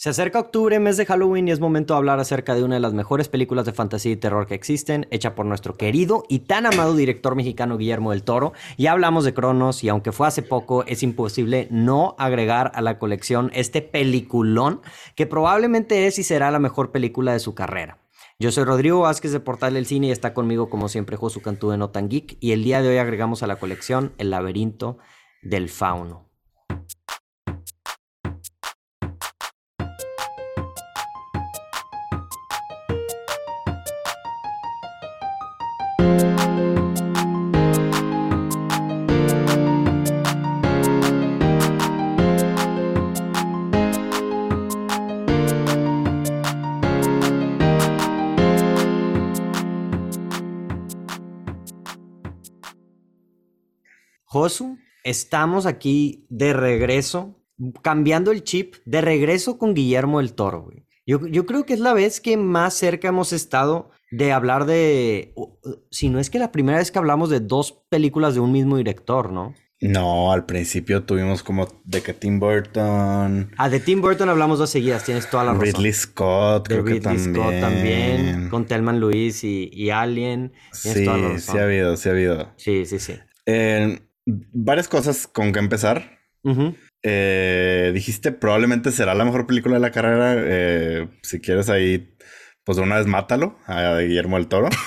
Se acerca octubre, mes de Halloween, y es momento de hablar acerca de una de las mejores películas de fantasía y terror que existen, hecha por nuestro querido y tan amado director mexicano Guillermo del Toro. Ya hablamos de Cronos, y aunque fue hace poco, es imposible no agregar a la colección este peliculón, que probablemente es y será la mejor película de su carrera. Yo soy Rodrigo Vázquez de Portal del Cine y está conmigo como siempre Josu Cantú de Notan Geek, y el día de hoy agregamos a la colección El laberinto del fauno. Estamos aquí de regreso, cambiando el chip, de regreso con Guillermo del Toro, güey. Yo, yo creo que es la vez que más cerca hemos estado de hablar de, si no es que la primera vez que hablamos de dos películas de un mismo director, ¿no? No, al principio tuvimos como de que Tim Burton. Ah, de Tim Burton hablamos dos seguidas, tienes toda la razón. Ridley Scott, de creo Ridley que también. Scott también, con Telman Lewis y, y Alien. Tienes Sí, toda la sí razón. ha habido, sí ha habido. Sí, sí, sí. Eh, varias cosas con que empezar. Eh, dijiste probablemente será la mejor película de la carrera. Eh, si quieres ahí, pues de una vez mátalo a Guillermo del Toro.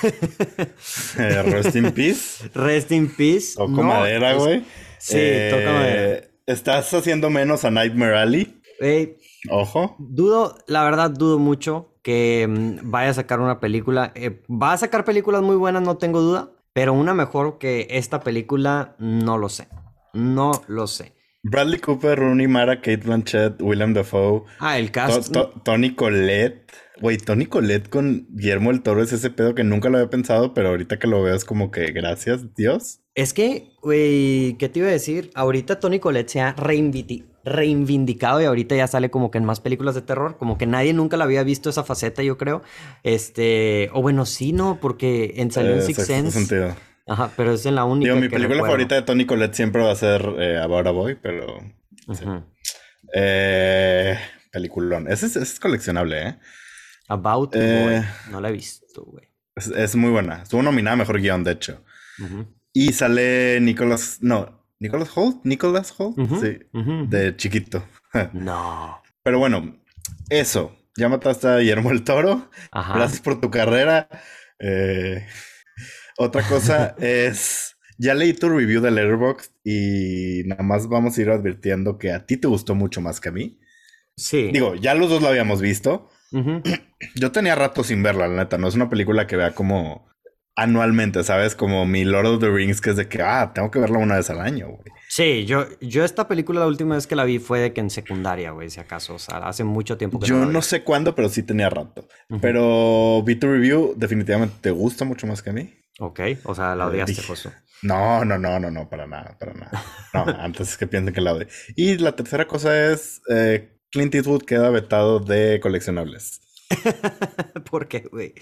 Eh, rest in peace. Rest in peace. Toco No, madera, es- güey. Sí, Eh, toca madera. Estás haciendo menos a Nightmare Alley. Ey, Ojo. dudo, la verdad, dudo mucho que mm, vaya a sacar una película. Va a sacar películas muy buenas, no tengo duda. Pero una mejor que esta película, no lo sé. No lo sé. Bradley Cooper, Rooney Mara, Kate Blanchett, William Dafoe, Ah, el To- cast. To- Tony Collette. Güey, Tony Collette con Guillermo del Toro es ese pedo que nunca lo había pensado, pero ahorita que lo veo es como que gracias, Dios. Es que, güey, ¿qué te iba a decir? Ahorita Tony Collette se ha reivindicado y ahorita ya sale como que en más películas de terror. Como que nadie nunca la había visto esa faceta, yo creo. Este, o bueno, sí, no, porque en salió en Eh, sexto Sense. sentido. Ajá, pero es en la única Digo, mi que película favorita de Tony Collette siempre va a ser eh, About a Boy, pero. sí. Eh, peliculón. Ese es, ese es coleccionable, ¿eh? About Eh. Boy. No la he visto, güey. Es, es muy buena. Estuvo nominada a mejor guion, de hecho. Y sale Nicholas. No, Nicholas Holt. Nicholas Holt. Sí. De chiquito. No. Pero bueno, eso. Ya mataste a Guillermo el Toro. Ajá. Gracias por tu carrera. Eh, otra cosa es. Ya leí tu review de Letterboxd y nada más vamos a ir advirtiendo que a ti te gustó mucho más que a mí. Sí. Digo, ya los dos lo habíamos visto. Yo tenía rato sin verla, la neta. No es una película que vea como anualmente, ¿sabes? Como mi Lord of the Rings, que es de que, ah, tengo que verla una vez al año, güey. Sí, yo, yo esta película la última vez que la vi fue de que en secundaria, güey, si acaso. O sea, hace mucho tiempo que Yo la vi. no sé cuándo, pero sí tenía rato. Pero vi tu review, definitivamente te gusta mucho más que a mí. Ok, o sea, la Eh, odiaste, Josu. No, no, no, no, no, para nada, para nada. No, antes es que piensen que la odio. Y la tercera cosa es, eh, Clint Eastwood queda vetado de coleccionables. ¿Por qué, güey?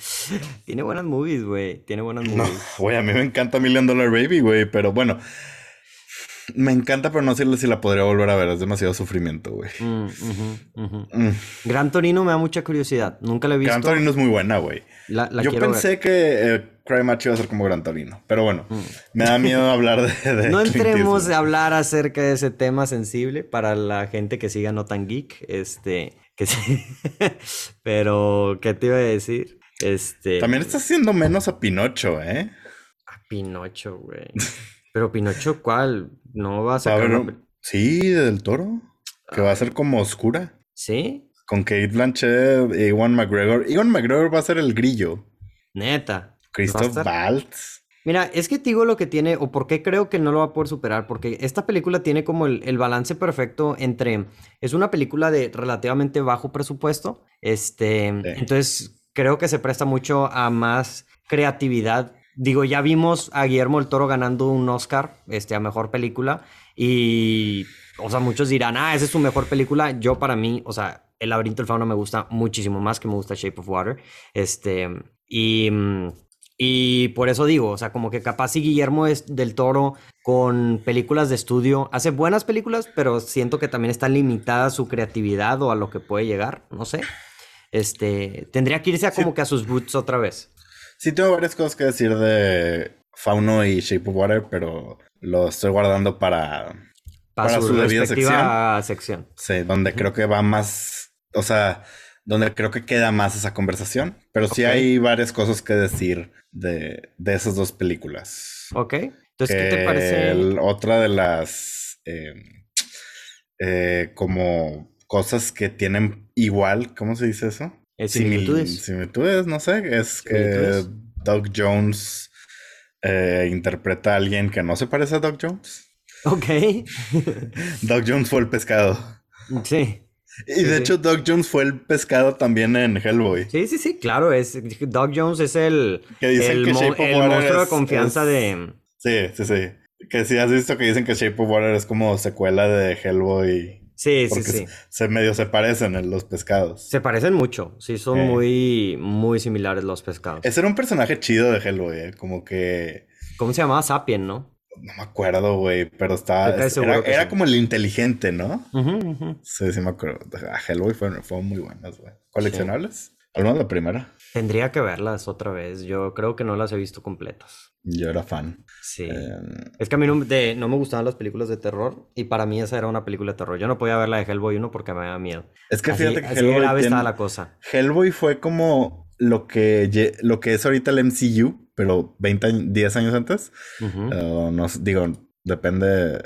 Tiene buenas movies, güey. Tiene buenas No, movies. güey, a mí me encanta Million Dollar Baby, güey, pero bueno. Me encanta, pero no sé si la podría volver a ver. Es demasiado sufrimiento, güey. Mm, ujú, ujú. Mm. Gran Torino me da mucha curiosidad. Nunca la he visto. Gran Torino es muy buena, güey. La, la Yo quiero ver. pensé que eh, Cry Macho iba a ser como Gran Torino, pero bueno, Mm. me da miedo hablar de. de No entremos a hablar acerca de ese tema sensible para la gente que siga No Tan Geek. Este, que sí. Pero, ¿qué te iba a decir? Este. También estás haciendo menos a Pinocho, ¿eh? A Pinocho, güey. Pero Pinocho, ¿cuál? No va a sacar. haber una Sí, del toro. Que va a ser como oscura. ¿Sí? Con Kate Blanchett y Ewan McGregor. Ewan McGregor va a ser el grillo. Neta. ¿Va a Christoph? Waltz. Mira, es que te digo lo que tiene, o por qué creo que no lo va a poder superar, porque esta película tiene como el, el balance perfecto entre, es una película de relativamente bajo presupuesto, este, entonces creo que se presta mucho a más creatividad. Digo, ya vimos a Guillermo del Toro ganando un Oscar, este, a mejor película, y, o sea, muchos dirán, ah, esa es su mejor película. Yo para mí, o sea, El laberinto del fauno me gusta muchísimo más que me gusta Shape of Water, este, y... y por eso digo, o sea, como que capaz si Guillermo es del Toro con películas de estudio. Hace buenas películas, pero siento que también está limitada su creatividad o a lo que puede llegar, no sé. Este, tendría que irse a como que a sus boots otra vez. Sí, tengo varias cosas que decir de Fauno y Shape of Water, pero lo estoy guardando para, para, su, respectiva sección. Sí, donde creo que va más, o sea, donde creo que queda más esa conversación, pero sí hay varias cosas que decir de, de esas dos películas. Ok. Entonces, ¿qué te parece? otra de las em, eh, como cosas que tienen igual, ¿cómo se dice eso? similitudes. Similitudes, no sé, es que Doug Jones eh, interpreta a alguien que no se parece a Doug Jones. Ok. Doug Jones fue el pescado. Sí. Y de hecho, Doug Jones fue el pescado también en Hellboy. Sí, sí, sí, claro. Es, Doug Jones es el, el, monstruo de confianza de. Sí, sí, sí. Que si has visto que dicen que Shape of Water es como secuela de Hellboy. Sí, sí, sí. Se, medio se parecen en los pescados. Se parecen mucho. Sí, son muy, muy similares los pescados. Ese era un personaje chido de Hellboy, ¿eh? Como que. ¿Cómo se llamaba? Sapien, ¿no? No me acuerdo, güey, pero estaba. Era, como el inteligente, ¿no? Sí, sí me acuerdo. A Hellboy fueron, muy buenas, güey. ¿Coleccionables? Al menos la primera. Tendría que verlas otra vez. Yo creo que no las he visto completas. Yo era fan. Sí. Em, es que a mí no, no, me gustaban las películas de terror y para mí esa era una película de terror. Yo no podía ver la de Hellboy 1 porque me daba miedo. Es que fíjate que Hellboy. estaba la cosa. Hellboy fue como lo que, lo que es ahorita el MCU, pero 20 10 años antes. no, digo, depende.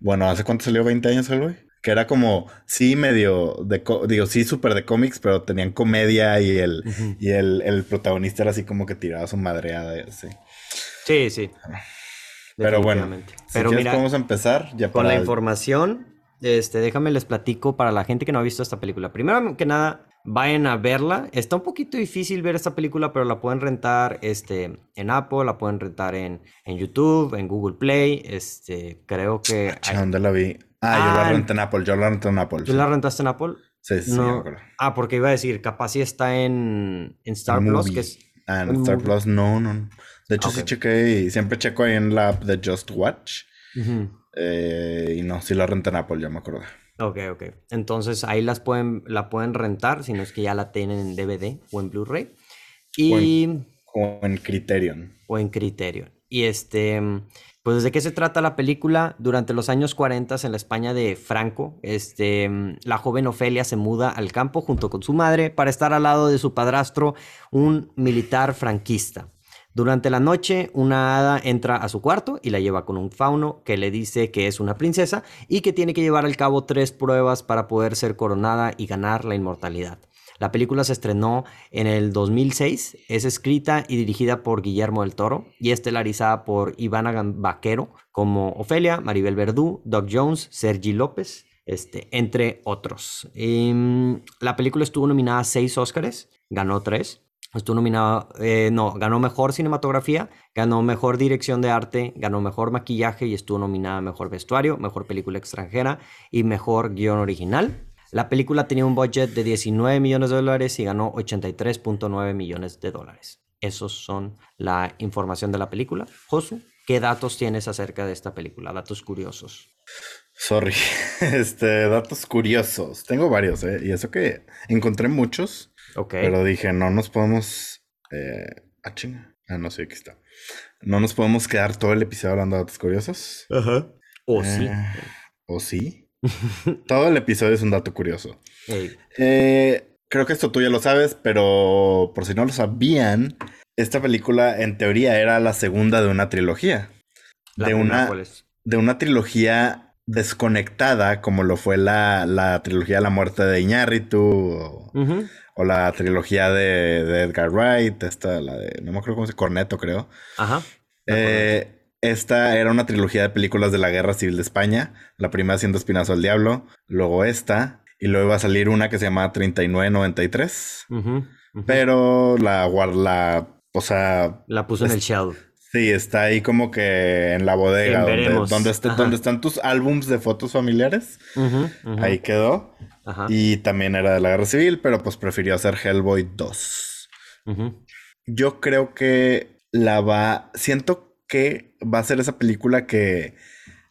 Bueno, ¿hace cuánto salió? ¿20 años Hellboy? Que era como, sí, medio de, digo, sí, súper de cómics, pero tenían comedia y el, y el, protagonista era así como que tiraba su madreada y así. Sí, sí. Pero bueno, pero mira, podemos empezar ya con la información. Este, déjame les platico para la gente que no ha visto esta película. Primero que nada, vayan a verla. Está un poquito difícil ver esta película, pero la pueden rentar este, en Apple, la pueden rentar en, en YouTube, en Google Play. Este, creo que. ¿Dónde la vi? Ah, yo la ah, renté en Apple, yo la renté en Apple. ¿Tú la rentaste en Apple? Sí, sí, no. Ah, porque iba a decir, capaz si está en, en Star Plus, que es. Ah, en Star Plus, no, no. De hecho, sí chequé y siempre checo ahí en la app de Just Watch. Eh, y no, sí la renté en Apple, ya me acuerdo. Ok, ok. Entonces ahí las pueden, la pueden rentar, si no es que ya la tienen en DVD o en Blu-ray. Y... O en, Criterion. O en Criterion. Y este, pues de qué se trata la película. Durante los años 40 en la España de Franco, este, la joven Ofelia se muda al campo junto con su madre para estar al lado de su padrastro, un militar franquista. Durante la noche, una hada entra a su cuarto y la lleva con un fauno que le dice que es una princesa y que tiene que llevar al cabo tres pruebas para poder ser coronada y ganar la inmortalidad. La película se estrenó en el 2006, es escrita y dirigida por Guillermo del Toro y estelarizada por Ivana Vaquero como Ofelia, Maribel Verdú, Doug Jones, Sergi López, este, entre otros. Em, la película estuvo nominada a seis Óscares, ganó tres. Estuvo nominado, eh, no, ganó mejor cinematografía, ganó mejor dirección de arte, ganó mejor maquillaje y estuvo nominada a mejor vestuario, mejor película extranjera y mejor guion original. La película tenía un budget de 19 millones de dólares y ganó 83.9 millones de dólares. Esos son la información de la película. Josu, ¿qué datos tienes acerca de esta película? Datos curiosos. Sorry, este, datos curiosos. Tengo varios, ¿eh? Y eso que encontré muchos. Pero dije, no nos podemos. Eh, ah, chinga. Ah, no sé, aquí está. No nos podemos quedar todo el episodio hablando de datos curiosos. Ajá. O sí. Eh, o sí. todo el episodio es un dato curioso. Eh, creo que esto tú ya lo sabes, pero por si no lo sabían, esta película en teoría era la segunda de una trilogía. de una, de una trilogía desconectada, como lo fue la, la trilogía de la muerte de Iñárritu. O, o la trilogía de, Edgar Wright, esta, la de, no me acuerdo cómo se Corneto, creo. Ajá. Eh, esta era una trilogía de películas de la Guerra Civil de España. La primera siendo Espinazo al Diablo, luego esta, y luego iba a salir una que se llama 3993. Pero la, la, o sea... La puso en el shelf. Sí, está ahí como que en la bodega donde, donde, están tus álbums de fotos familiares. Ahí quedó. Y también era de la guerra civil, pero pues prefirió hacer Hellboy 2. Yo creo que la va. Siento que va a ser esa película que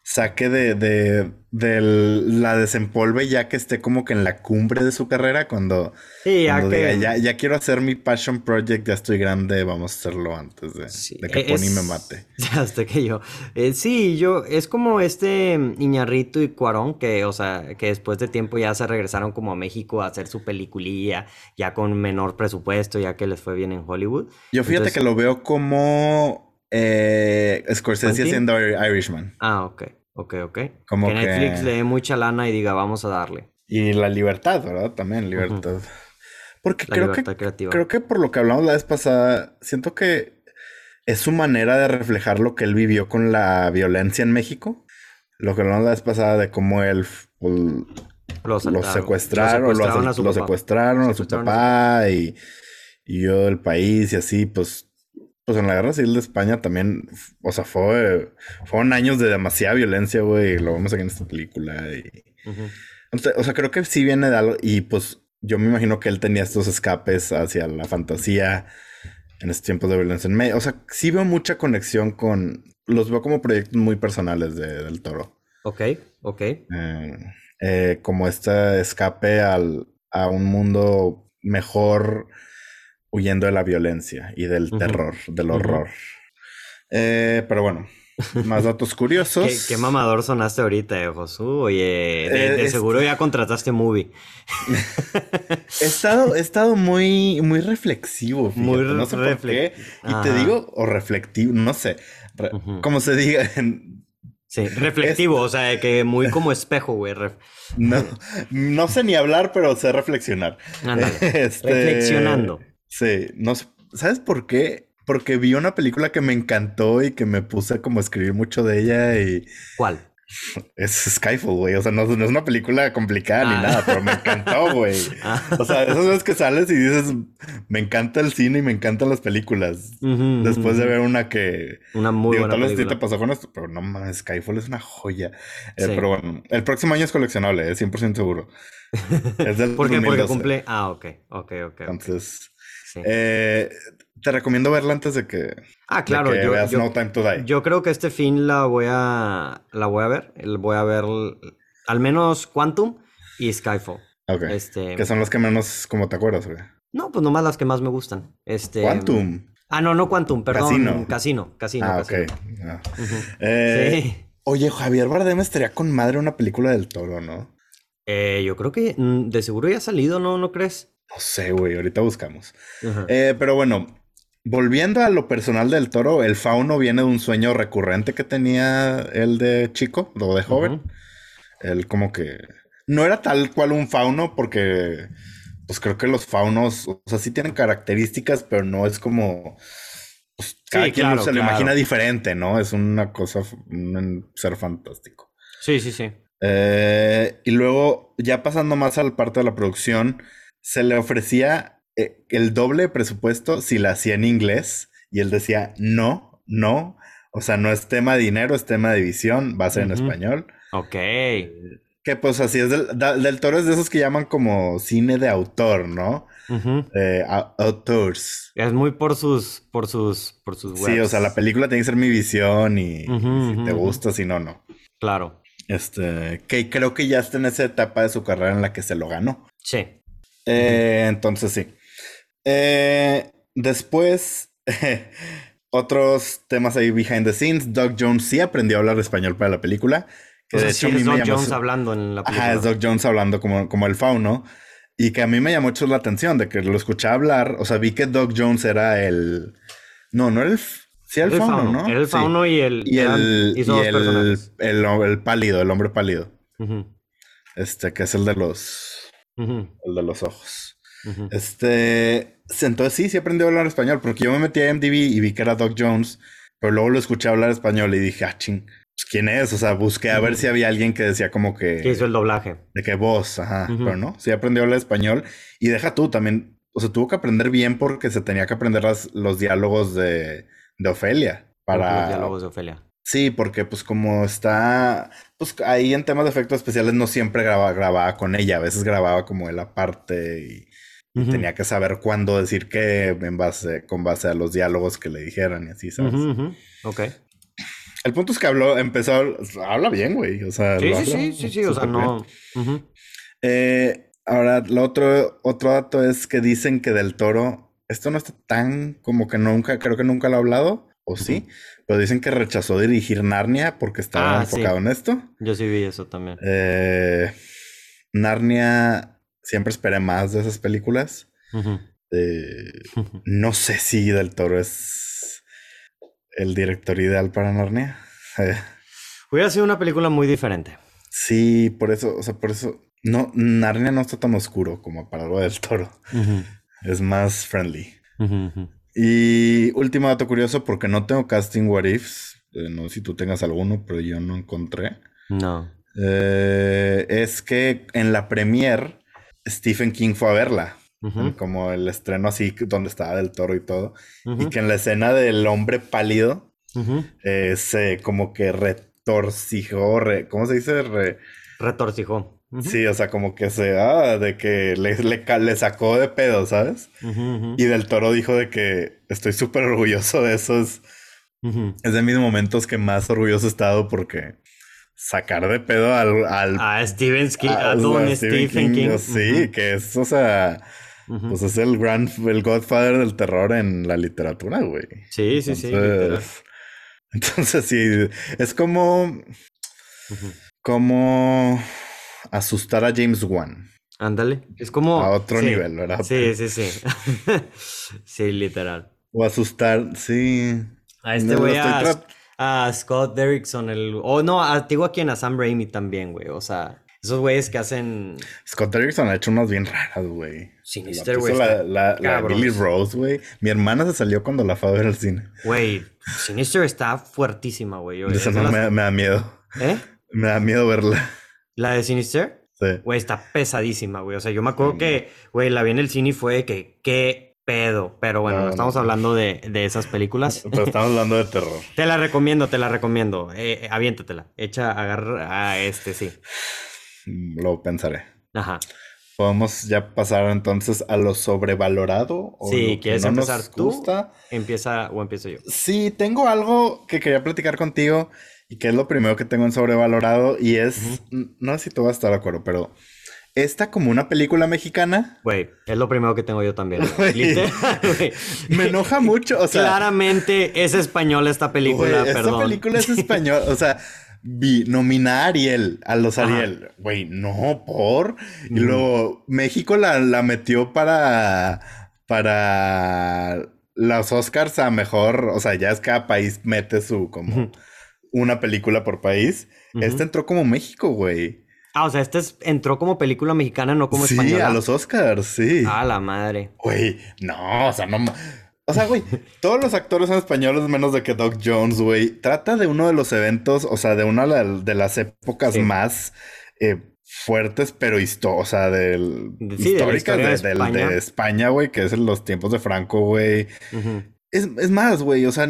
saque de, de, de, la desempolve ya que esté como que en la cumbre de su carrera cuando, ya, ya, quiero hacer mi passion project, ya estoy grande, vamos a hacerlo antes de, que Pony me mate. Hasta que yo. Eh, sí, yo, es como este Iñarrito y Cuarón que, o sea, que después de tiempo ya se regresaron como a México a hacer su peliculilla, ya con menor presupuesto, ya que les fue bien en Hollywood. Yo fíjate que lo veo como eh, Scorsese haciendo Irishman. Ah, ok. Ok, ok. Como que, Netflix le dé mucha lana y diga, vamos a darle. Y la libertad, ¿verdad? También libertad. Porque creo que creo que por lo que hablamos la vez pasada, siento que es su manera de reflejar lo que él vivió con la violencia en México. Lo que hablamos la vez pasada de cómo él lo, secuestraron, lo secuestraron, a su, papá y, y yo del país y así, pues pues en la guerra civil de España también, o sea, fue, fueron años de demasiada violencia, güey, lo vemos aquí en esta película. Y... o sea, creo que sí viene de algo, y pues yo me imagino que él tenía estos escapes hacia la fantasía en estos tiempos de violencia en medio. O sea, sí veo mucha conexión con, los veo como proyectos muy personales de, del toro. Ok, ok. Eh, eh, como este escape al, a un mundo mejor huyendo de la violencia y del terror, del horror. Eh, pero bueno, más datos curiosos. ¿Qué, mamador sonaste ahorita, eh, Josu. Oye, de, eh, seguro ya contrataste movie. he, estado, he estado muy, muy reflexivo. muy no sé por qué. Y te digo, o reflectivo, no sé. Como se diga Sí, reflectivo, o sea, que muy como espejo, güey. No, no sé ni hablar, pero sé reflexionar. Este, Reflexionando. Sí, no ¿sabes por qué? Porque vi una película que me encantó y que me puse como a escribir mucho de ella y... ¿Cuál? Es Skyfall, güey. O sea, no, es una película complicada ni ah. nada, pero me encantó, güey. Ah. O sea, esas veces que sales y dices, me encanta el cine y me encantan las películas. Después de ver una que. Una muy digo, buena tal vez te pasó con esto, pero no mames, Skyfall es una joya. Eh, pero bueno, el próximo año es coleccionable, es 100% seguro. Es del ¿Por qué? Porque cumple. Ah, ok, ok, ok. Entonces. Eh, te recomiendo verla antes de que, ah, claro, yo, veas No Time to Die. Yo creo que este fin la voy a, la voy a ver. Voy a ver al menos Quantum y Skyfall. Este... Que son las que menos, como te acuerdas, güey. No, pues nomás las que más me gustan. Este... Quantum. Ah, no, no Quantum, perdón. Casino. Casino, Casino. Ah, ok. Eh, sí. Oye, Javier Bardem estaría con madre una película del toro, ¿no? Eh, yo creo que mm, de seguro ya ha salido, ¿no? ¿No crees? No sé, güey, ahorita buscamos. Eh, pero bueno, volviendo a lo personal del toro, el fauno viene de un sueño recurrente que tenía él de chico, o de joven. Él como que... No era tal cual un fauno porque... Pues creo que los faunos, o sea, sí tienen características, pero no es como... Pues, cada quien se lo imagina diferente, ¿no? Es una cosa, un ser fantástico. Sí, sí, sí. Eh, y luego, ya pasando más al parte de la producción, se le ofrecía eh, el doble presupuesto si la hacía en inglés y él decía, no, no, o sea, no es tema de dinero, es tema de visión, va a ser en español. Ok. Que pues así es del, toro, es de esos que llaman como cine de autor, ¿no? Eh, autors. Es muy por sus, por sus, por sus Sí, o sea, la película tiene que ser mi visión y, si te gusta, si no, no. Claro. Este, que creo que ya está en esa etapa de su carrera en la que se lo ganó. Sí. Eh, entonces sí. Eh, después, otros temas ahí behind the scenes. Doug Jones sí aprendió a hablar español para la película. Que de hecho, es Doug Jones hablando en la película. Ajá, es Doug Jones hablando como, como el fauno. Y que a mí me llamó mucho la atención de que lo escuché hablar. O sea, vi que Doug Jones era el. No, no era el. Sí, el, fauno, ¿no? el fauno y el. Y el. Y, el, el, pálido, el hombre pálido. Este, que es el de los el de los ojos. Este, entonces sí, sí aprendió a hablar español, porque yo me metí a MDB y vi que era Doc Jones, pero luego lo escuché hablar español y dije, ah, ching, pues, ¿quién es? O sea, busqué a ver si había alguien que decía como que... Que hizo el doblaje. De qué voz, ajá, pero no, sí aprendió a hablar español y deja tú también, o sea, tuvo que aprender bien porque se tenía que aprender los diálogos de, de Ofelia. Para... Los diálogos de Ofelia. Sí, porque pues como está, pues ahí en temas de efectos especiales no siempre grababa, grababa con ella, a veces grababa como él aparte y, tenía que saber cuándo decir qué en base, con base a los diálogos que le dijeran y así, ¿sabes? Ok. El punto es que habló, empezó, habla bien, güey. O sea, sí, sí, sí, sí, sí, o sea, no. eh, ahora, lo otro, otro dato es que dicen que del toro, esto no está tan como que nunca, creo que nunca lo ha hablado, o sí, pero dicen que rechazó dirigir Narnia porque estaba ah, enfocado en esto. Yo sí vi eso también. Eh, Narnia, siempre esperé más de esas películas. Eh, no sé si Del Toro es el director ideal para Narnia. Eh. Hubiera sido una película muy diferente. Sí, por eso, o sea, por eso. No, Narnia no está tan oscuro como para algo del toro. Es más friendly. Y último dato curioso, porque no tengo casting what ifs. Eh, no sé si tú tengas alguno, pero yo no encontré. No. es que en la premier Stephen King fue a verla como el estreno así donde estaba del toro y todo, y que en la escena del hombre pálido eh, se como que retorcijó, ¿cómo se dice? Retorcijó. Sí, o sea, como que se, ah, de que le, le, sacó de pedo, ¿sabes? Y del toro dijo de que estoy súper orgulloso de eso. Es, es de mis momentos que más orgulloso he estado porque sacar de pedo al... al a Stephen King, a, don Stephen, King. Sí, que es, o sea, pues es el gran, el godfather del terror en la literatura, güey. Sí, sí, sí. Entonces, sí, es como. Como asustar a James Wan. Ándale. Es como. A otro nivel, ¿verdad? Sí, sí, sí. sí, literal. O asustar, sí. A este güey, a, Scott Derrickson, el. O no, a, digo a quien, a Sam Raimi también, güey. O sea. Esos güeyes que hacen. Scott Derrickson ha hecho unas bien raras, güey. Sinister, güey. La, la, Billy Rose, güey. Mi hermana se salió cuando la fue a ver al cine. Güey, Sinister está fuertísima, güey. Esa no me, da miedo. ¿Eh? Me da miedo verla. ¿La de Sinister? Sí. Güey, está pesadísima, güey. O sea, yo me acuerdo que, güey, la vi en el cine y fue que, qué pedo. Pero bueno, no, estamos hablando de, de, esas películas. Pero estamos hablando de terror. te la recomiendo, te la recomiendo. Eh, aviéntatela. Echa, agarra a este, sí. Lo pensaré. Ajá. Podemos ya pasar entonces a lo sobrevalorado. O sí, ¿quieres empezar tú? Empieza o empiezo yo. Sí, tengo algo que quería platicar contigo y que es lo primero que tengo en sobrevalorado y es, no sé si tú vas a estar de acuerdo, pero esta como una película mexicana. Güey, es lo primero que tengo yo también. Me enoja mucho, o sea. Claramente es español esta película, perdón. Esta película es español, o sea, vi, nominar a Ariel, a los Ariel. Güey, no, por. Y luego México la, la metió para. Para los Oscars a mejor. O sea, ya es cada país mete su como una película por país. Este entró como México, güey. Ah, o sea, este entró como película mexicana, no como española. Sí, a los Oscars, sí. A la madre. Güey, no, o sea, no. O sea, güey, todos los actores son españoles menos de que Doc Jones, güey. Trata de uno de los eventos, o sea, de una de las épocas más eh, fuertes, pero o sea, del, históricas de, España, güey, que es en los tiempos de Franco, güey. es, es más, güey, o sea,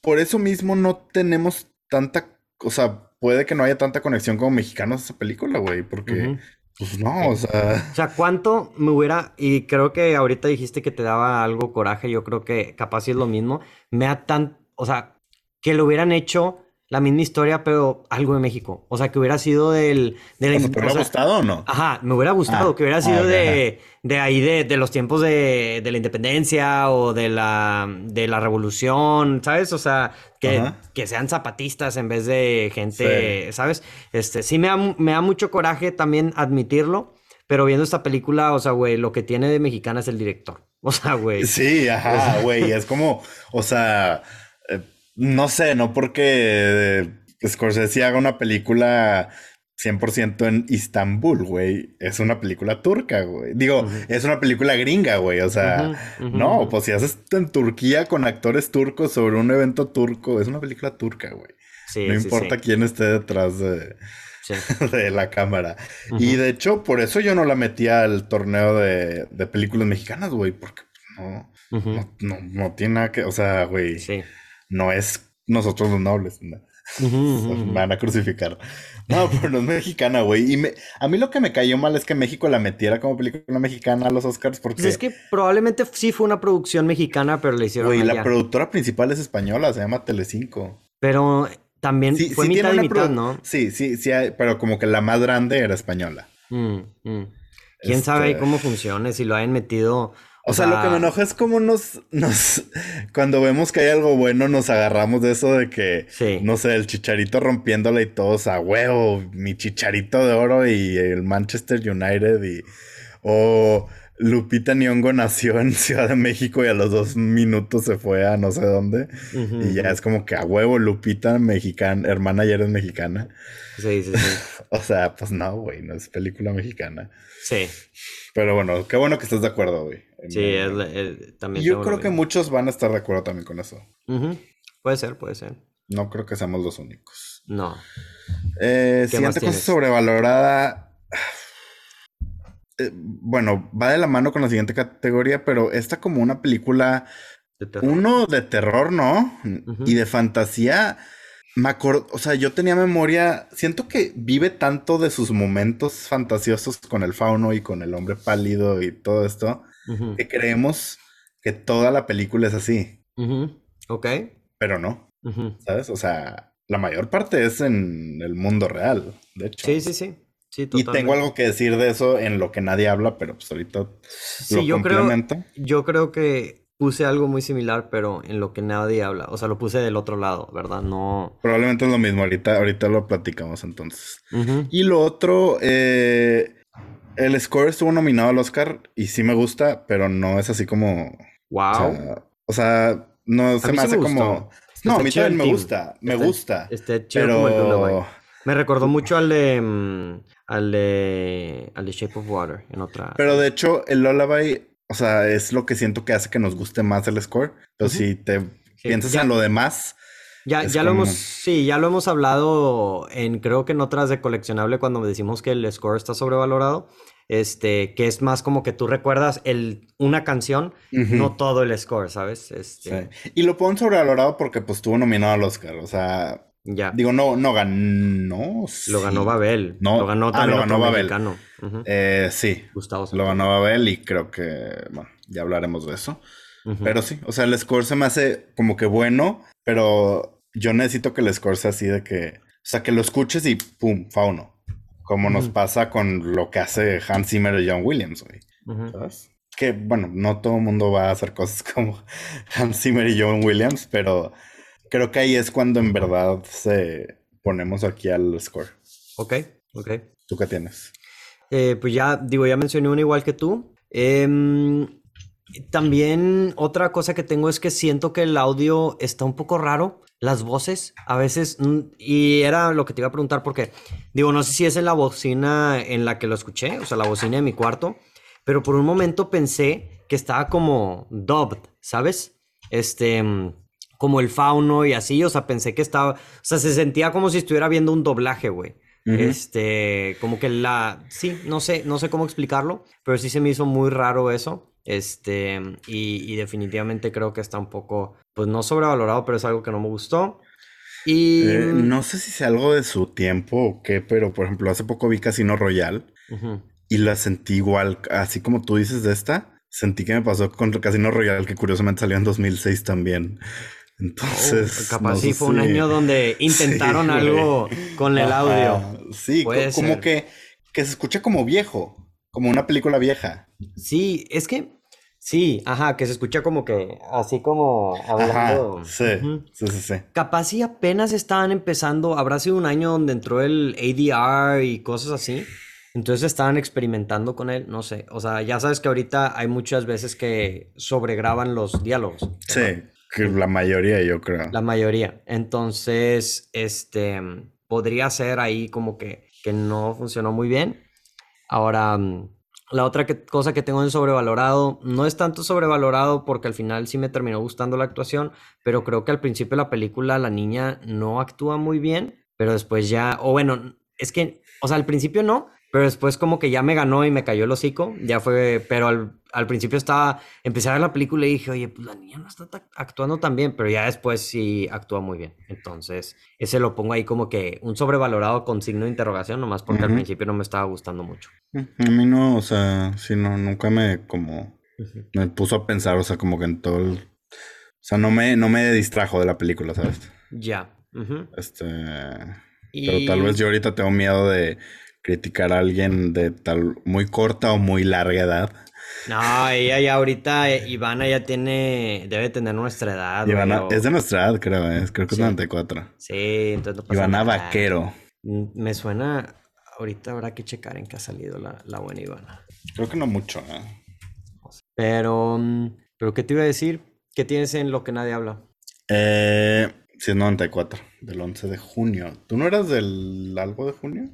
por eso mismo no tenemos tanta, o sea, puede que no haya tanta conexión como mexicanos a esa película, güey, porque pues no, o sea. O sea, ¿cuánto me hubiera.? Y creo que ahorita dijiste que te daba algo coraje. Yo creo que capaz es lo mismo. Me da tan. O sea, que lo hubieran hecho la misma historia, pero algo de México. O sea, que hubiera sido del... ¿Te hubiera gustado o no? Ajá, me hubiera gustado, ah, que hubiera sido ah, de, de, ahí, de, de los tiempos de, de, la independencia o de la, de la revolución, ¿sabes? O sea, que, que sean zapatistas en vez de gente, ¿sabes? Este, sí me da, me da mucho coraje también admitirlo, pero viendo esta película, o sea, güey, lo que tiene de mexicana es el director. O sea, güey. Sí, ajá, güey, es como, o sea... Eh, no sé, no porque Scorsese haga una película 100% en Istambul, güey. Es una película turca, güey. Digo, es una película gringa, güey. O sea, no, pues si haces en Turquía con actores turcos sobre un evento turco, es una película turca, güey. no importa quién esté detrás de, de la cámara. Y de hecho, por eso yo no la metí al torneo de, de películas mexicanas, güey, porque no, no, no, no, tiene nada que, o sea, güey. Sí no es nosotros los nobles. Me van a crucificar. No, pero no es mexicana, güey. Y a mí lo que me cayó mal es que México la metiera como película mexicana a los Oscars porque... Pues es que probablemente sí fue una producción mexicana, pero le hicieron Güey, la productora principal es española, se llama Telecinco. Pero también fue mitad y mitad, ¿no? Sí, sí, sí, pero como que la más grande era española. Mm, mm. ¿Quién sabe este cómo funcione? Si lo hayan metido... O, sea, lo que me enoja es como nos, nos, cuando vemos que hay algo bueno, nos agarramos de eso de que, no sé, el chicharito rompiéndola y todos a huevo, mi chicharito de oro y el Manchester United y, o Lupita Nyong'o nació en Ciudad de México y a los dos minutos se fue a no sé dónde y ya es como que a huevo Lupita mexicana, hermana ya eres mexicana. Sí, sí, sí. o sea, pues no, güey, no es película mexicana. Sí. Pero bueno, qué bueno que estés de acuerdo, güey. Sí, también. Yo creo que muchos van a estar de acuerdo también con eso. Puede ser, puede ser. No creo que seamos los únicos. No. Eh, siguiente cosa sobrevalorada. Eh, bueno, va de la mano con la siguiente categoría, pero esta como una película. uno de terror, ¿no? Y de fantasía me acuerdo, o sea, yo tenía memoria, siento que vive tanto de sus momentos fantasiosos con el fauno y con el hombre pálido y todo esto, que creemos que toda la película es así. Ok. Pero no, ¿sabes? O sea, la mayor parte es en el mundo real, de hecho. Sí, sí, sí. Sí, y tengo algo que decir de eso en lo que nadie habla, pero pues ahorita sí, yo complemento. Creo, yo creo que puse algo muy similar, pero en lo que nadie habla. O sea, lo puse del otro lado, ¿verdad? No. Probablemente es lo mismo. Ahorita, ahorita lo platicamos entonces. Y lo otro, eh, el score estuvo nominado al Oscar y sí me gusta, pero no es así como. Wow. O sea, no se me hace como. No, a mí también me gusta. Me gusta. Este pero... Me recordó mucho al de. Mm, al de. Al de Shape of Water en otra. Pero de hecho, el Lullaby o sea, es lo que siento que hace que nos guste más el score. Pero si te piensas en lo demás. Ya, ya lo hemos, sí, ya lo hemos hablado en, creo que en otras de coleccionable cuando decimos que el score está sobrevalorado. Este, que es más como que tú recuerdas el, una canción, no todo el score, ¿sabes? Este... Sí. Y lo ponen sobrevalorado porque pues estuvo nominado al Oscar, o sea, ya. Digo, no, no ganó. Lo ganó Babel. No, lo ganó ah, también lo ganó Babel. eh, sí. Gustavo Lo ganó Babel y creo que, bueno, ya hablaremos de eso. Pero sí, o sea, el score se me hace como que bueno, pero yo necesito que el score sea así de que, o sea, que lo escuches y pum, fauno. Como nos pasa con lo que hace Hans Zimmer y John Williams, güey. ¿Sabes? Que, bueno, no todo el mundo va a hacer cosas como Hans Zimmer y John Williams, pero creo que ahí es cuando en verdad se ponemos aquí al score. Ok, ok. ¿Tú qué tienes? Eh, pues ya, digo, ya mencioné uno igual que tú. Em, también otra cosa que tengo es que siento que el audio está un poco raro. Las voces, a veces, mm, y era lo que te iba a preguntar porque, digo, no sé si es en la bocina en la que lo escuché, o sea, la bocina de mi cuarto, pero por un momento pensé que estaba como dubbed, ¿sabes? Este, mm, como el fauno y así, o sea, pensé que estaba, o sea, se sentía como si estuviera viendo un doblaje, güey. Este, como que la, sí, no sé, no sé cómo explicarlo, pero sí se me hizo muy raro eso. Este, y, definitivamente creo que está un poco, pues no sobrevalorado, pero es algo que no me gustó. Y eh, no sé si es algo de su tiempo o qué, pero por ejemplo, hace poco vi Casino Royal y la sentí igual, así como tú dices de esta, sentí que me pasó con Casino Royal, que curiosamente salió en 2006 también. Entonces. Oh, capaz sí fue un año donde intentaron algo con el audio. Sí, como que, que se escucha como viejo, como una película vieja. Sí, es que. Sí, ajá, que se escucha como que así como hablando. sí, sí, sí, sí. Capaz sí apenas estaban empezando, habrá sido un año donde entró el ADR y cosas así. Entonces estaban experimentando con él, no sé. O sea, ya sabes que ahorita hay muchas veces que sobregraban los diálogos. Sí. Que la mayoría, yo creo. La mayoría. Entonces, este, podría ser ahí como que, que no funcionó muy bien. Ahora, la otra cosa que tengo en sobrevalorado, no es tanto sobrevalorado porque al final sí me terminó gustando la actuación, pero creo que al principio de la película la niña no actúa muy bien, pero después ya, o bueno, es que, o sea, al principio no, pero después como que ya me ganó y me cayó el hocico, ya fue, pero al, al principio estaba, empecé a ver la película y dije, oye, pues la niña no está actuando tan bien, pero ya después sí actúa muy bien. Entonces, ese lo pongo ahí como que un sobrevalorado con signo de interrogación, nomás porque al principio no me estaba gustando mucho. A mí no, o sea, sí, no, nunca me como, me puso a pensar, o sea, como que en todo el, o sea, no me, no me distrajo de la película, ¿sabes? Ya. Este. Pero tal vez yo ahorita tengo miedo de criticar a alguien de tal muy corta o muy larga edad. No, ella ya ahorita, eh, Ivana ya tiene, debe tener nuestra edad. Ivana, es de nuestra edad, creo, ¿eh? creo que es 94. Sí, entonces no pasa Ivana Vaquero. Mm, me suena, ahorita habrá que checar en qué ha salido la, la buena Ivana. Creo que no mucho, ¿eh? Pero, mm, pero ¿qué te iba a decir? ¿Qué tienes en lo que nadie habla? Eh, sí, es 94, del 11 de junio. ¿Tú no eras del algo de junio?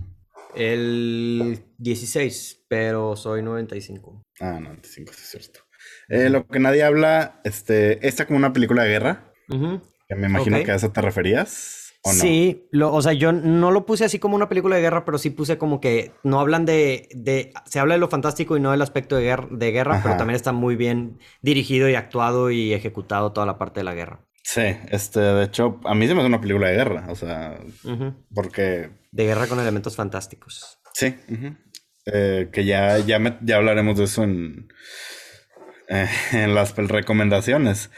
El 16, pero soy 95. Ah, 95, sí es cierto. Eh, lo que nadie habla, este, esta como una película de guerra. Que me imagino que a eso te referías. Sí, lo, o sea, yo no lo puse así como una película de guerra, pero sí puse como que no hablan de, de se habla de lo fantástico y no del aspecto de guerra, de guerra pero también está muy bien dirigido y actuado y ejecutado toda la parte de la guerra. Sí, este, de hecho, a mí se me hace una película de guerra, o sea, porque... De guerra con elementos fantásticos. Sí, eh, que ya, ya, ya hablaremos de eso en, eh, en las recomendaciones.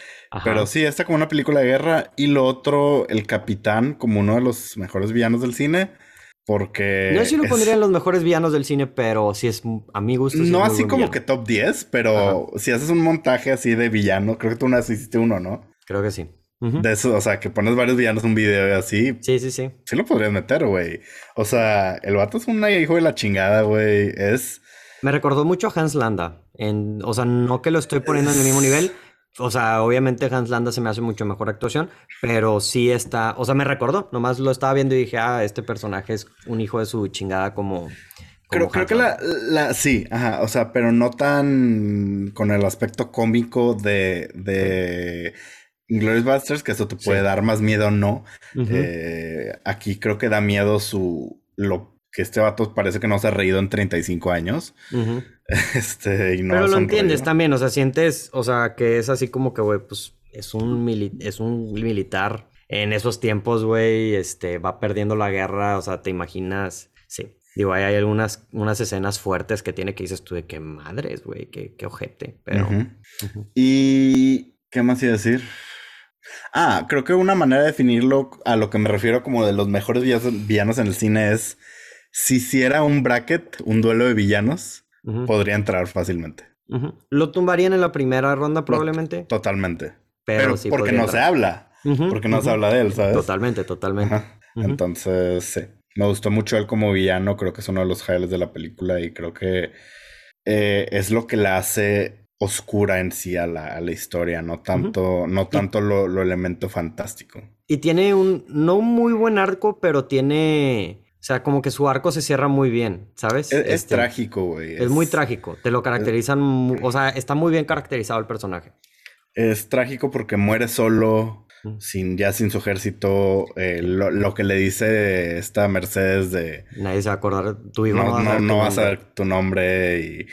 Pero sí, esta como una película de guerra. Y lo otro, el capitán, como uno de los mejores villanos del cine. Porque. No sé si lo pondría en los mejores villanos del cine, pero sí es a mi gusto. no así como que top 10, pero si haces un montaje así de villano, creo que tú una vez hiciste uno, ¿no? Creo que sí. De eso, o sea, que pones varios villanos en un video así. Sí, sí, sí. Sí lo podrías meter, güey. O sea, el vato es un hijo de la chingada, güey. Es. Me recordó mucho a Hans Landa. En, o sea, no que lo estoy poniendo en el mismo nivel, o sea, obviamente Hans Landa se me hace mucho mejor actuación, pero sí está, o sea, me recordó, nomás lo estaba viendo y dije, ah, este personaje es un hijo de su chingada como... creo, creo que la, la, sí, ajá, o sea, pero no tan con el aspecto cómico de, de Glorious Busters, que eso te puede dar más miedo o no. Eh, aquí creo que da miedo su, lo que este vato parece que no se ha reído en 35 años. Este, y no Pero lo entiendes también, o sea, sientes, o sea, que es así como que, güey, pues es un, es un militar en esos tiempos, güey, este, va perdiendo la guerra, o sea, te imaginas, sí. Digo, hay, algunas unas escenas fuertes que tiene que dices tú de qué madres, güey, qué, qué ojete, pero... ¿Y qué más iba a decir? Ah, creo que una manera de definirlo a lo que me refiero como de los mejores villanos en el cine es si hiciera un bracket, un duelo de villanos, podría entrar fácilmente. Lo tumbarían en la primera ronda probablemente. totalmente. Pero, sí porque no se habla. porque no se habla de él, ¿sabes? Totalmente, totalmente. Entonces, sí. Me gustó mucho él como villano. Creo que es uno de los highlights de la película y creo que eh, es lo que la hace oscura en sí a la, historia, no tanto, no tanto lo, lo, elemento fantástico. Y tiene un, no un muy buen arco, pero tiene o sea, como que su arco se cierra muy bien, ¿sabes? Es, este, trágico, güey. Es... muy trágico. Te lo caracterizan, o sea, está muy bien caracterizado el personaje. Es trágico porque muere solo, sin, ya sin su ejército. Eh, lo, que le dice esta Mercedes de... Nadie se va a acordar. Tu hijo no, no, no, vas a ver tu nombre. Y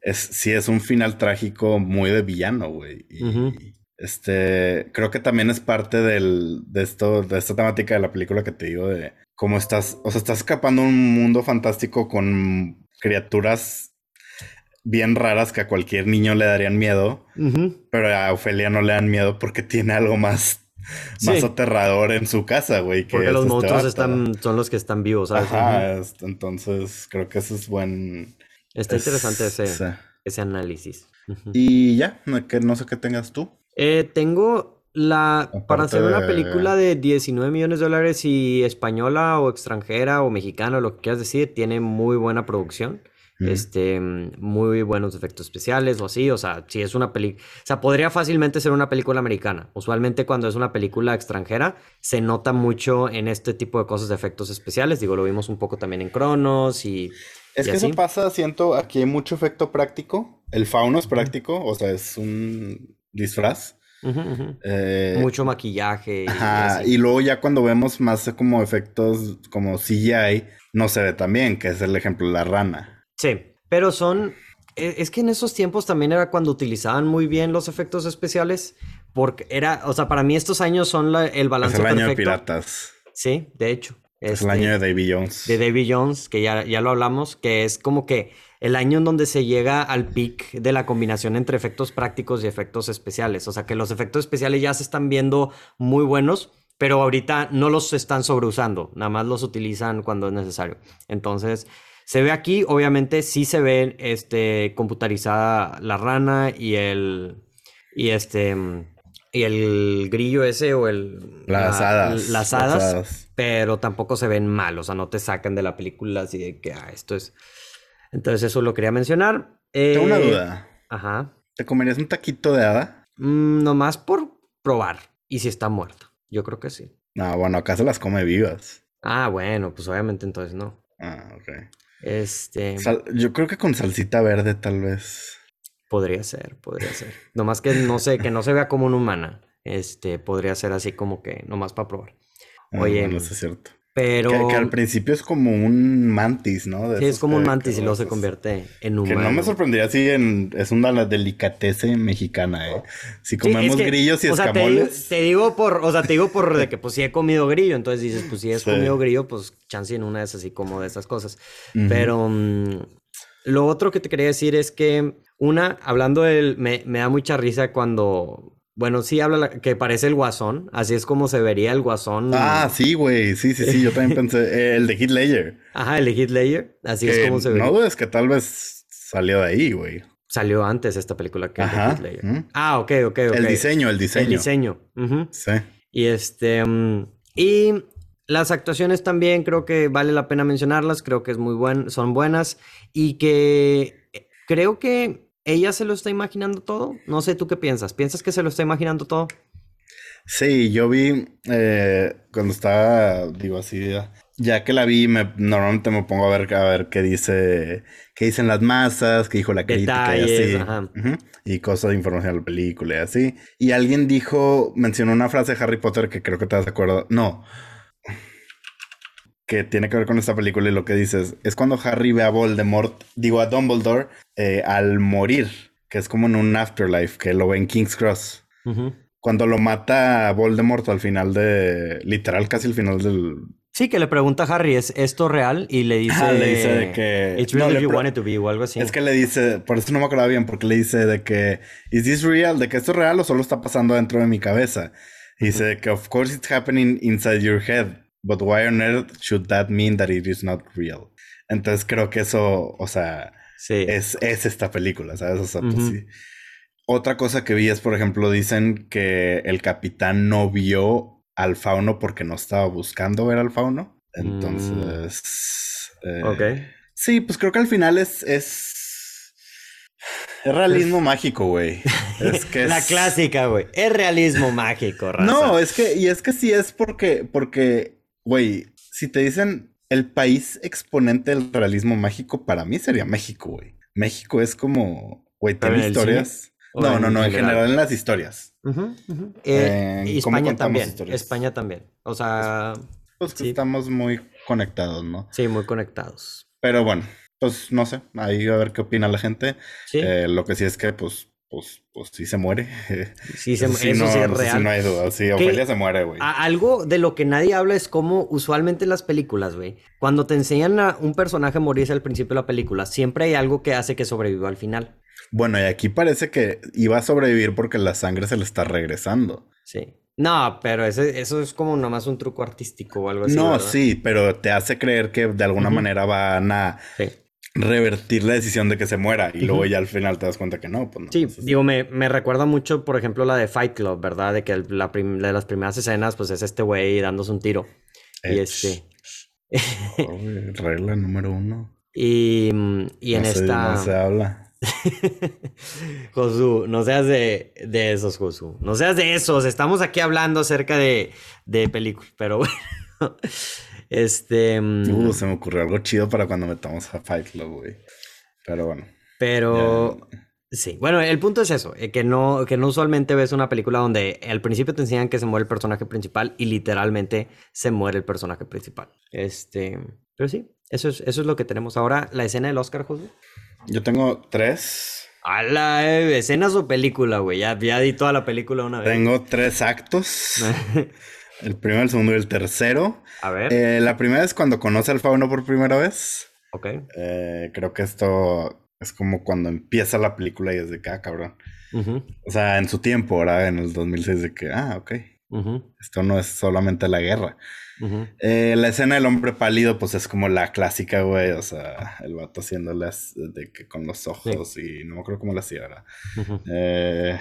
es, sí, es un final trágico muy de villano, güey. Y, este, creo que también es parte del, de esto, de esta temática de la película que te digo de cómo estás, o sea, estás escapando un mundo fantástico con criaturas bien raras que a cualquier niño le darían miedo, pero a Ofelia no le dan miedo porque tiene algo más, más aterrador en su casa, güey. Porque los este monstruos están, son los que están vivos, ¿sabes? Ajá, entonces creo que eso es buen... Está interesante ese, ese análisis. Y ya, que no sé qué tengas tú. Eh, tengo la, para hacer una película de 19 millones de dólares y española o extranjera o mexicana, lo que quieras decir, tiene muy buena producción. Este, muy buenos efectos especiales o así, o sea, si es una película, o sea, podría fácilmente ser una película americana. Usualmente cuando es una película extranjera se nota mucho en este tipo de cosas de efectos especiales. Digo, lo vimos un poco también en Cronos y es que eso pasa, siento, aquí hay mucho efecto práctico. El fauno es práctico, o sea, es un disfraz. Eh, Mucho maquillaje. Y, luego ya cuando vemos más como efectos como CGI, no se ve tan bien, que es el ejemplo de la rana. Sí, pero son... E, es que en esos tiempos también era cuando utilizaban muy bien los efectos especiales, porque era, o sea, para mí estos años son el balance es el año de piratas. Sí, de hecho. Es el año de Davy Jones. De Davy Jones, que ya, ya lo hablamos, que es como que el año en donde se llega al pic de la combinación entre efectos prácticos y efectos especiales. O sea que los efectos especiales ya se están viendo muy buenos pero ahorita no los están sobreusando, nada más los utilizan cuando es necesario. Entonces, se ve aquí, obviamente sí se ve este, computarizada la rana y el, y este, y el grillo ese o el... Las hadas. Las hadas, pero tampoco se ven mal, o sea, no te sacan de la película así de que, ah, esto es... Entonces eso lo quería mencionar. Tengo una eh, duda. Ajá. ¿Te comerías un taquito de hada? Mm, nomás por probar. Y si está muerta. Yo creo que sí. No, bueno, acá se las come vivas. Ah, bueno, pues obviamente entonces no. Ah, ok. Este. yo creo que con salsita verde, tal vez. Podría ser, podría ser. Nomás que no sé, que no se vea como una humana. Este, podría ser así como que nomás para probar. Ah, Oye. no es cierto. Pero. Que, al principio es como un mantis, ¿no? sí, es como un mantis y luego se convierte en humano. Que no me sorprendería si en, es una delicatese mexicana, ¿eh? Si comemos grillos y o escamoles. te, digo por, o sea, te digo por de que pues sí he comido grillo, entonces dices, pues si he comido grillo, pues chance en una de esas así como de esas cosas. Pero mm, lo otro que te quería decir es que, una, hablando del, me, me da mucha risa cuando bueno, sí habla que parece el guasón. Así es como se vería el guasón. Ah, sí, güey. Sí, sí, sí. Yo también pensé. Eh, el de Hitler. Ajá, el de Hitler. Así es como se ve. No dudes que tal vez salió de ahí, güey. Salió antes esta película que Ajá. Hitler. Ah, ok, ok, ok. El diseño, el diseño. El diseño. Sí. Y este. Mm, y las actuaciones también creo que vale la pena mencionarlas. Creo que es muy buen, son buenas. Y que eh, creo que ella se lo está imaginando todo. No sé, ¿tú qué piensas? ¿Piensas que se lo está imaginando todo? Sí, yo vi eh, cuando estaba, digo así, ya que la vi, me, normalmente me pongo a ver, a ver qué dice, qué dicen las masas, qué dijo la crítica y así. Y cosas de información de la película y así. Y alguien dijo, mencionó una frase de Harry Potter que creo que te das de acuerdo. No, que tiene que ver con esta película y lo que dices es cuando Harry ve a Voldemort, digo a Dumbledore, eh, al morir, que es como en un afterlife, que lo ve en King's Cross. Cuando lo mata a Voldemort al final de, literal, casi al final del... Sí, que le pregunta a Harry, ¿es esto real? Y le dice... le dice de que... It's real if you want it to be o algo así. Es que le dice, por eso no me acordaba bien, porque le dice de que... ¿Is this real? ¿De que esto es real o solo está pasando dentro de mi cabeza? Y dice que, of course it's happening inside your head. But why on earth should that mean that it is not real? Entonces creo que eso, o sea, es, es, esta película, ¿sabes? O sea, pues sí. Otra cosa que vi es, por ejemplo, dicen que el capitán no vio al fauno porque no estaba buscando ver al fauno. Entonces. Mm. ok. Sí, pues creo que al final es. es... Es realismo mágico, güey. Es que La clásica, güey. Es realismo mágico, raza. No, es que, y es que sí es porque, porque Güey, si te dicen el país exponente del realismo mágico, para mí sería México, güey. México es como, güey, tiene historias. No, no, no, en general, en las historias. Eh, y España también. España también. O sea. Pues que estamos muy conectados, ¿no? Sí, muy conectados. Pero bueno, pues no sé, ahí a ver qué opina la gente. Eh, lo que sí es que, pues, pues, pues sí se muere. Sí, se, eso, sí, no, es real. Sí, no hay duda. Sí, Ofelia se muere, güey. Algo de lo que nadie habla es cómo usualmente en las películas, güey, cuando te enseñan a un personaje morirse al principio de la película, siempre hay algo que hace que sobreviva al final. Bueno, y aquí parece que iba a sobrevivir porque la sangre se le está regresando. Sí. No, pero ese, eso es como nomás un truco artístico o algo así. No, sí, pero te hace creer que de alguna manera van a sí revertir la decisión de que se muera y luego ya al final te das cuenta que no. Pues no sí, digo, me, me, recuerda mucho, por ejemplo, la de Fight Club, ¿verdad? De que la, de las primeras escenas, pues es este güey dándose un tiro. y este... regla número uno. Y, y en esta... No se habla. Josu, no seas de, de, esos, Josu. No seas de esos. Estamos aquí hablando acerca de, de películas, pero bueno. Este. Mm, uh, se me ocurrió algo chido para cuando metamos a Fight Club, güey. Pero bueno. Pero. Sí, bueno, el punto es eso, eh, que no, que no usualmente ves una película donde al principio te enseñan que se muere el personaje principal y literalmente se muere el personaje principal. Este, pero sí, eso es, eso es lo que tenemos ahora. La escena del Oscar, José. Yo tengo tres. A la eh, escenas o película, güey. Ya, ya di toda la película una vez. Tengo tres actos. El primero, el segundo y el tercero. A ver. Eh, la primera es cuando conoce al fauno por primera vez. Ok. Eh, creo que esto es como cuando empieza la película y es de que, ah, cabrón. O sea, en su tiempo, ¿verdad? En el 2006 de que, ah, ok. Esto no es solamente la guerra. Eh, la escena del hombre pálido, pues es como la clásica, güey. O sea, el vato haciéndolas de que con los ojos y no me acuerdo cómo la hacía, ¿verdad? eh,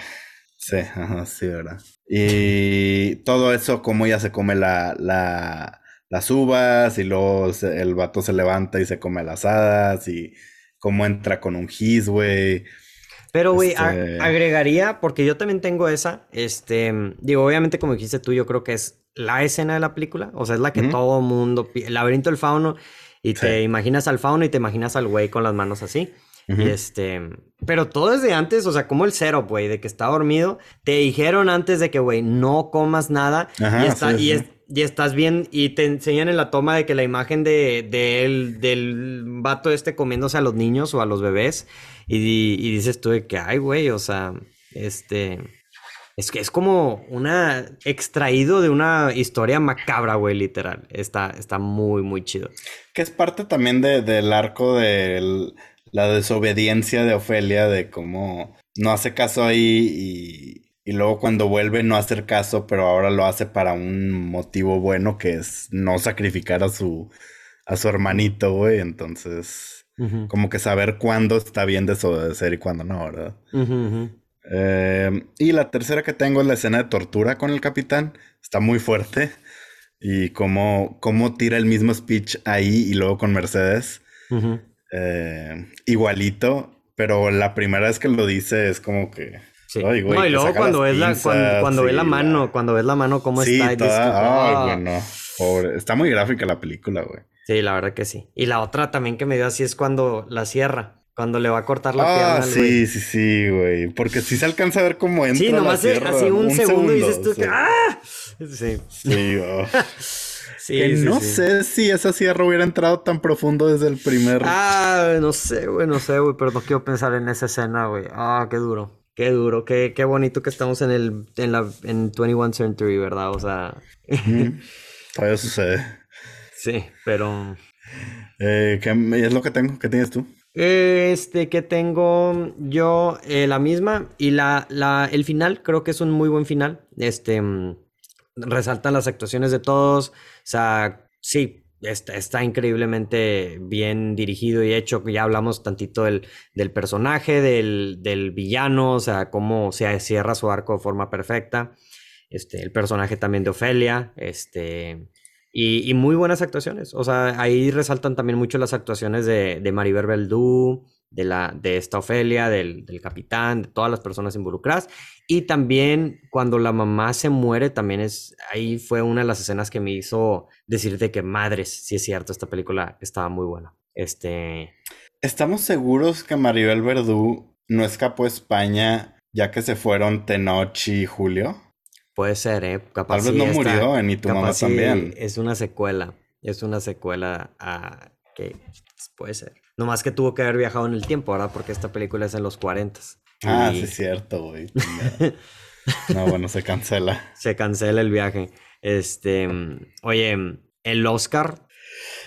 sí, sí, ¿verdad? Y todo eso, como ya se come la, la, las uvas y luego el vato se levanta y se come las hadas y cómo entra con un gis, güey. Pero, güey, este agregaría, porque yo también tengo esa, este, digo, obviamente como dijiste tú, yo creo que es la escena de la película, o sea, es la que todo mundo, el laberinto del fauno, y te imaginas al fauno y te imaginas al güey con las manos así. Y este, pero todo desde antes, o sea, como el cero, güey, de que está dormido, te dijeron antes de que, güey, no comas nada y, está, y, estás bien y te enseñan en la toma de que la imagen de, del vato este comiéndose a los niños o a los bebés y, y dices tú de que, ay, güey, o sea, este... Es que es como una extraído de una historia macabra, güey, literal. Está, está muy, muy chido. Que es parte también del arco de la desobediencia de Ofelia, de cómo no hace caso ahí y, luego cuando vuelve no hacer caso, pero ahora lo hace para un motivo bueno que es no sacrificar a su, a su hermanito, güey. Entonces, como que saber cuándo está bien desobedecer y cuándo no, ¿verdad? Eh, y la tercera que tengo es la escena de tortura con el capitán. Está muy fuerte. Y cómo, cómo tira el mismo speech ahí y luego con Mercedes. Eh, igualito. Pero la primera vez que lo dice es como que. no, y luego cuando ves, la, cuando, ves la mano, cuando ves la mano, cómo está. Ah, está muy gráfica la película, güey. Sí, la verdad que sí. Y la otra también que me dio así es cuando la cierra. Cuando le va a cortar la pierna. Ah, sí, sí, sí, güey. Porque si se alcanza a ver cómo entra. Sí, nomás así un, segundo, y dices tú que. ¡Ah! Sí. Sí, oh. sí, no sé si esa sierra hubiera entrado tan profundo desde el primer. Ah, no sé, güey, no sé, güey, pero no quiero pensar en esa escena, güey. Ah, qué duro. Qué duro, qué, qué bonito que estamos en el en la en 21 Century, ¿verdad? O sea, todavía sucede. Sí, pero eh, ¿qué es lo que tengo? ¿Qué tienes tú? Este que tengo yo eh, la misma y la, la, el final creo que es un muy buen final. Este mm, resaltan las actuaciones de todos. O sea, sí, está, está increíblemente bien dirigido y hecho. Ya hablamos tantito del, del personaje, del, del, villano, o sea, cómo se cierra su arco de forma perfecta. Este, el personaje también de Ofelia, este, y, muy buenas actuaciones. O sea, ahí resaltan también mucho las actuaciones de, de Maribel Beldú, de, la, de esta Ofelia, del, del, capitán, de todas las personas involucradas. Y también cuando la mamá se muere, también es, ahí fue una de las escenas que me hizo decirte que madres, si es cierto, esta película estaba muy buena. Este... ¿Estamos seguros que Maribel Verdú no escapó a España ya que se fueron Tenoch y Julio? Puede ser, ¿eh? Capaz Tal vez no murió, ni tu mamá también. Es una secuela. Es una secuela a que puede ser. Nomás que tuvo que haber viajado en el tiempo, ¿verdad? Porque esta película es en los 40. Ah, sí, es cierto, güey. no, bueno, se cancela. Se cancela el viaje. Este, oye, el Oscar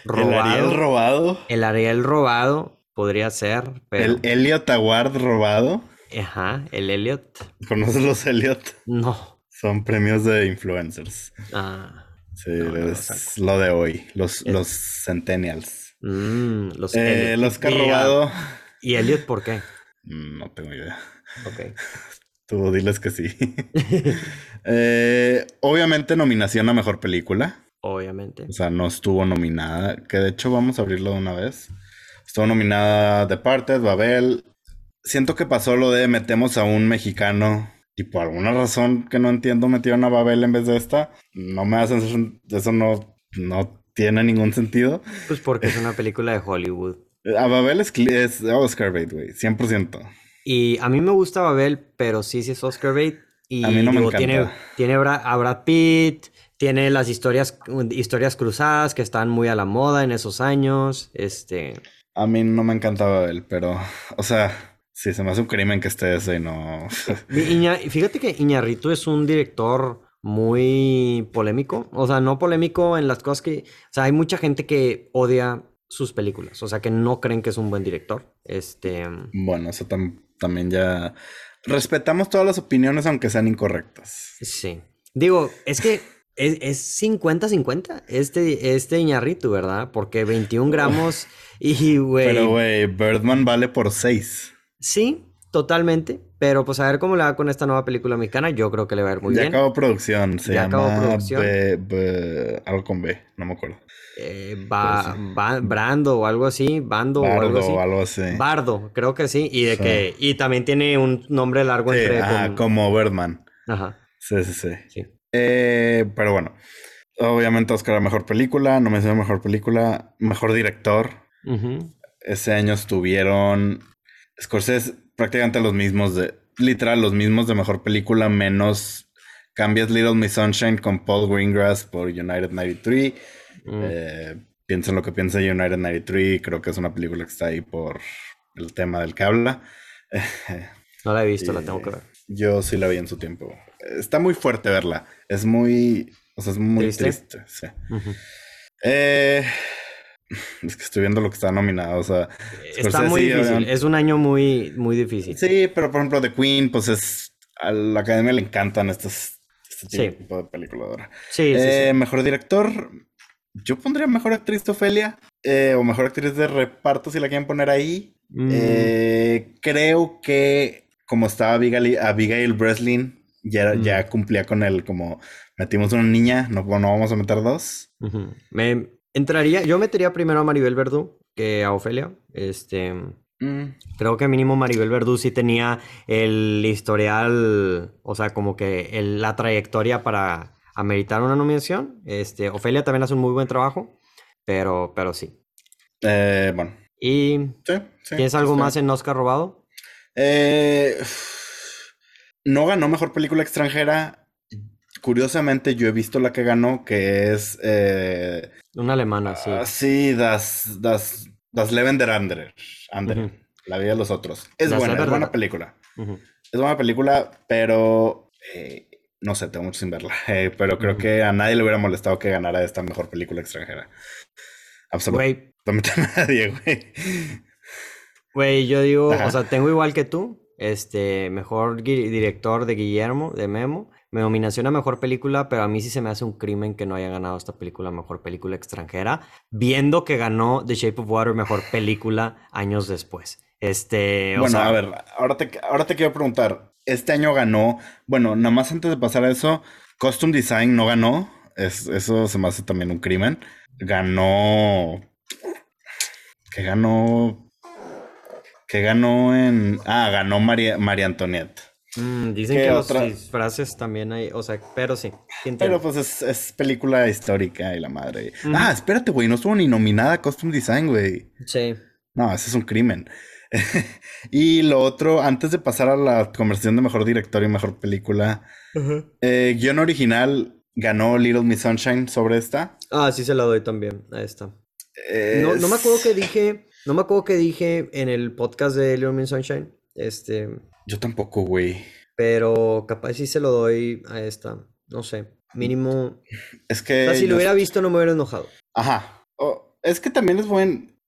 robado. El Ariel robado. El Ariel robado podría ser, El Elliot Award robado. Ajá, el Elliot. ¿Conoces los Elliot? No. Son premios de influencers. Ah. Sí, es lo de hoy. Los, los Centennials. Mm, los, eh, los que ha robado. ¿Y Elliot por qué? Mm, no tengo idea. Ok. Tú diles que sí. eh, obviamente, nominación a mejor película. Obviamente. O sea, no estuvo nominada. Que de hecho, vamos a abrirlo de una vez. Estuvo nominada Departed, Babel. Siento que pasó lo de metemos a un mexicano y por alguna razón que no entiendo metieron a Babel en vez de esta, no me hacen eso no, no tiene ningún sentido. Pues porque es una película de Hollywood. A Babel es, es Oscar bait, güey, 100%. Y a mí me gusta Babel, pero sí, sí es Oscar bait. Y a mí no me. Tiene, tiene a Brad Pitt, tiene las historias, historias cruzadas que están muy a la moda en esos años. Este. A mí no me encanta Babel, pero, o sea, Sí, se me hace un crimen que esté ese y no. fíjate que Iñarritu es un director muy polémico. O sea, no polémico en las cosas que. O sea, hay mucha gente que odia sus películas. O sea, que no creen que es un buen director. Este. Bueno, eso también ya. Respetamos todas las opiniones, aunque sean incorrectas. Sí. Digo, es que es 50-50 este, este Iñarritu, ¿verdad? Porque 21 gramos y, güey... Pero, güey, Birdman vale por 6. Sí, totalmente. Pero pues a ver cómo le va con esta nueva película mexicana, yo creo que le va a ir muy bien. Ya acabó producción, se ya llama acabó producción. algo con B, no me acuerdo. Eh, Brando o algo así, Bando o algo así. Bardo, creo que sí. Y de que, y también tiene un nombre largo entre. como Birdman. Ajá. Sí, sí, sí. Eh, pero bueno. Obviamente Oscar mejor película, no me sé mejor película, mejor director. Ese año estuvieron Scorsese prácticamente los mismos de, literal, los mismos de mejor película, menos cambias Little Miss Sunshine con Paul Greengrass por United 93. Mm. Eh, piensen lo que piensa United 93, creo que es una película que está ahí por el tema del que habla. no la he visto, la tengo que ver. Yo sí la vi en su tiempo. Está muy fuerte verla. Es muy. O sea, es muy triste. sí. eh, es que estoy viendo lo que está nominado. O sea, está muy difícil. Es un año muy, muy difícil. Sí, pero por ejemplo, The Queen, pues es. A la academia le encantan estos, este tipo de película ahora. Sí, sí, eh, Mejor director. Yo pondría mejor actriz de Ofelia. Eh, o mejor actriz de reparto si la quieren poner ahí. Mm. Eh, creo que como estaba Abigail, Abigail Breslin, ya, mm. ya cumplía con él como metimos una niña, no, no vamos a meter dos. Me, Entraría, yo metería primero a Maribel Verdú que a Ofelia. Este. Mm. Creo que mínimo Maribel Verdú sí tenía el historial, o sea, como que la trayectoria para ameritar una nominación. Este, Ofelia también hace un muy buen trabajo, pero, pero sí. Eh, bueno. ¿Y tienes algo más en Oscar robado? Eh, no ganó mejor película extranjera Curiosamente, yo he visto la que ganó, que es. Eh, Una alemana, sí. Ah, sí, Das, das, das Leben der Andere. La vida de los otros. Es buena, es buena película. Es buena película, pero. Eh, no sé, tengo mucho sin verla. Eh, pero creo que a nadie le hubiera molestado que ganara esta mejor película extranjera. Absolutamente nadie, güey. Güey, yo digo, o sea, tengo igual que tú. Este, mejor director de Guillermo, de Memo. Me nominación a mejor película, pero a mí sí se me hace un crimen que no haya ganado esta película mejor película extranjera, viendo que ganó The Shape of Water mejor película años después. Este, bueno, a ver, ahora te, ahora te quiero preguntar. Este año ganó, bueno, nada más antes de pasar a eso, Costume Design no ganó. Es, eso se me hace también un crimen. Ganó. Que ganó. Que ganó en. Ah, ganó María, María Antonieta. Mm, dicen que las frases también hay, o sea, pero sí. Pero pues es, película histórica y la madre. Ah, espérate, güey, no estuvo ni nominada a Costume Design, güey. Sí. No, ese es un crimen. y lo otro, antes de pasar a la conversación de mejor director y mejor película, eh, guion original ganó Little Miss Sunshine sobre esta. Ah, sí se la doy también a esta. No, no me acuerdo que dije, no me acuerdo que dije en el podcast de Little Miss Sunshine. Este, yo tampoco, güey. Pero capaz sí se lo doy a esta. No sé. Mínimo. Es que. O sea, si lo hubiera visto, no me hubiera enojado. Ajá. es que también es buen.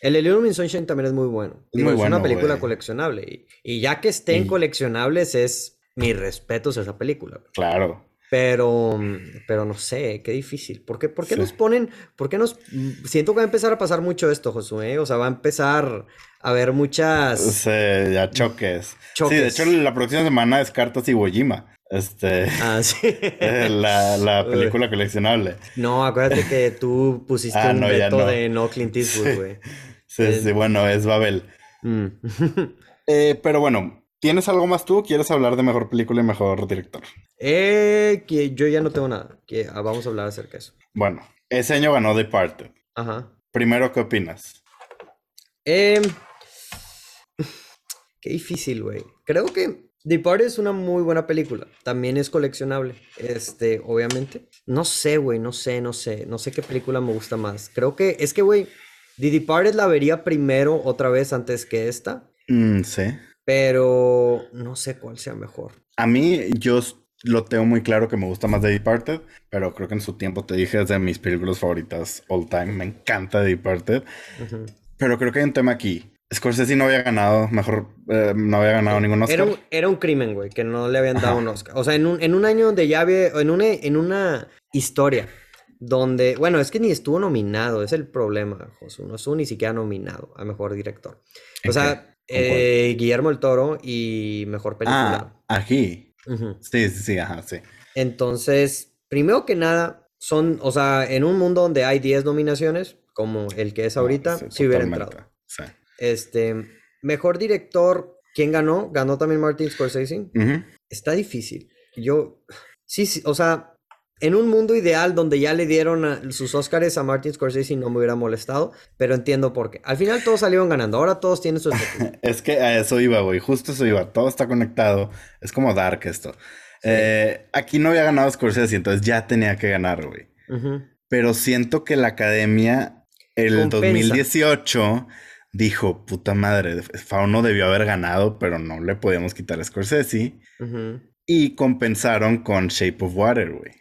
El Illumin Sunshine también es muy bueno. es una película coleccionable. Y, ya que estén coleccionables, es mi respeto a esa película. Claro. Pero, pero no sé, qué difícil. ¿Por qué, por qué nos ponen, por qué nos... Siento que va a empezar a pasar mucho esto, Josué. O sea, va a empezar a haber muchas... Sí, ya choques. Sí, de hecho la próxima semana es Cartas y Wojima. Este... Ah, sí. Eh, la, película coleccionable. No, acuérdate que tú pusiste ah, un veto de no Clint Eastwood, güey. Sí, sí, bueno, es Babel. Mm. Eh, pero bueno, ¿Tienes algo más tú? ¿Quieres hablar de mejor película y mejor director? Eh, que yo ya no tengo nada. Que ah, vamos a hablar acerca de eso. Bueno, ese año ganó Departed. Ajá. Primero, ¿qué opinas? Eh, qué difícil, güey. Creo que Departed es una muy buena película. También es coleccionable. Este, obviamente. No sé, güey. No sé, no sé. No sé qué película me gusta más. Creo que es que, güey, The Departed la vería primero otra vez antes que esta. Mm, sí pero no sé cuál sea mejor. A mí, yo lo tengo muy claro que me gusta más The Departed, pero creo que en su tiempo te dije es de mis películas favoritas all time. Me encanta The Departed. Pero creo que hay un tema aquí. Scorsese no había ganado, mejor eh, no había ganado ningún Oscar. Era un, era un crimen, güey, que no le habían dado un Oscar. O sea, en un, en un año donde ya había, en una, en una historia donde, bueno, es que ni estuvo nominado, es el problema, Josu, no estuvo ni siquiera nominado a Mejor Director. O sea, eh, Guillermo el Toro y Mejor Película. Ah, aquí. Sí, sí, sí, ajá, sí. Entonces, primero que nada, son, o sea, en un mundo donde hay 10 nominaciones, como el que es ahorita, sí, hubiera entrado. Este, mejor director, ¿quién ganó? Ganó también Martin Scorsese. Está difícil. Yo, sí, sí, o sea, en un mundo ideal donde ya le dieron sus Oscars a Martin Scorsese no me hubiera molestado, pero entiendo por qué. Al final todos salieron ganando, ahora todos tienen su Es que a eso iba, güey, justo eso iba, todo está conectado, es como Dark esto. Eh, aquí no había ganado Scorsese, entonces ya tenía que ganar, güey. Pero siento que la academia, el 2018, dijo, puta madre, Fauno debió haber ganado, pero no le podíamos quitar a Scorsese. Y compensaron con Shape of Water, güey.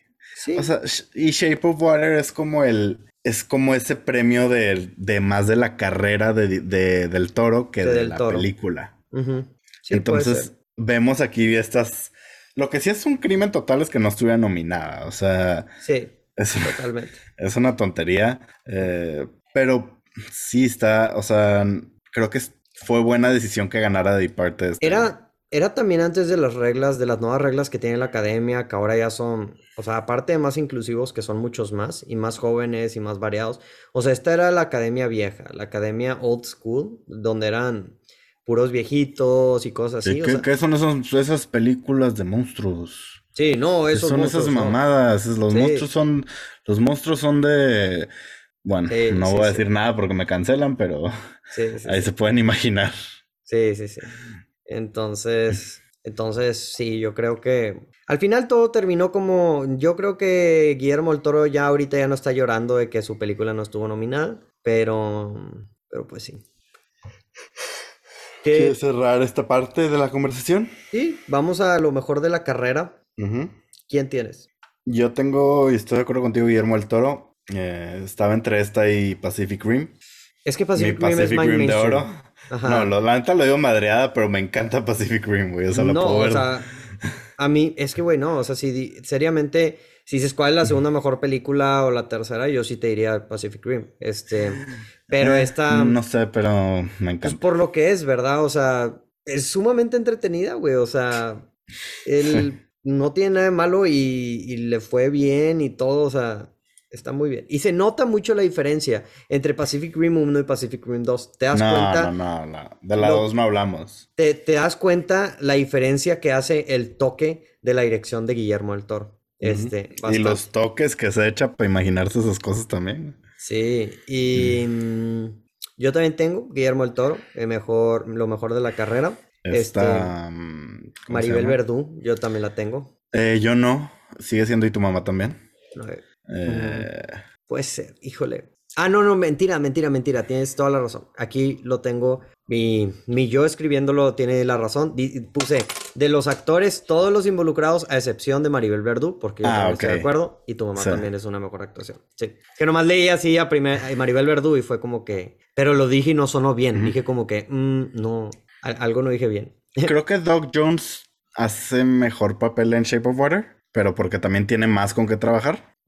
O sea, y Shape of Water es como el. Es como ese premio de, de más de la carrera de, del toro que de, la película. Entonces, vemos aquí estas. Lo que sí es un crimen total es que no estuviera nominada. O sea. Sí. Es, totalmente. Es una tontería. Eh, pero sí está. O sea, creo que fue buena decisión que ganara de parte de este. Era era también antes de las reglas, de las nuevas reglas que tiene la academia, que ahora ya son, o sea, aparte de más inclusivos, que son muchos más, y más jóvenes y más variados. O sea, esta era la academia vieja, la academia old school, donde eran puros viejitos y cosas así. ¿Qué, son esas películas de monstruos? Sí, no, esos Son esas mamadas, los monstruos son, los monstruos son de... Bueno, no voy a decir nada porque me cancelan, pero ahí se pueden imaginar. Sí, sí, sí. Entonces, entonces sí, yo creo que al final todo terminó como, yo creo que Guillermo el Toro ya ahorita ya no está llorando de que su película no estuvo nominada, pero, pero pues sí. ¿Quieres cerrar esta parte de la conversación? Sí, vamos a lo mejor de la carrera. ¿Quién tienes? Yo tengo, y estoy de acuerdo contigo, Guillermo el Toro. Eh, estaba entre esta y Pacific Rim. Es que Pacific, Rim es Rim de oro. No, lo, la neta lo digo madreada, pero me encanta Pacific Rim, güey. O sea, lo no, puedo ver. O sea, a mí, es que, güey, no. O sea, si seriamente, si dices cuál es la segunda mejor película o la tercera, yo sí te diría Pacific Rim. Este, pero eh, esta. No sé, pero me pues, encanta. Pues por lo que es, ¿verdad? O sea, es sumamente entretenida, güey. O sea, él no tiene nada de malo y, y le fue bien y todo, o sea. Está muy bien. Y se nota mucho la diferencia entre Pacific Rim 1 y Pacific Rim 2. ¿Te das cuenta? No, no, no. De la 2 no hablamos. Te, te, das cuenta la diferencia que hace el toque de la dirección de Guillermo del Toro. Este, y los toques que se echa para imaginarse esas cosas también. Sí, y mm, yo también tengo Guillermo del Toro, el mejor, lo mejor de la carrera. Esta, este, mm, Maribel Verdú, yo también la tengo. Eh, yo no. Sigue siendo y tu mamá también. No, eh, eh... Puede ser, híjole. Ah, no, no, mentira, mentira, mentira. Tienes toda la razón. Aquí lo tengo. Mi, mi yo escribiéndolo tiene la razón. Puse de los actores, todos los involucrados, a excepción de Maribel Verdú, porque yo ah, estoy de acuerdo. Y tu mamá también es una mejor actuación. Sí. Que nomás leí así a, primer, Maribel Verdú y fue como que. Pero lo dije y no sonó bien. Dije como que, mm, no, algo no dije bien. Creo que Doug Jones hace mejor papel en Shape of Water, pero porque también tiene más con qué trabajar.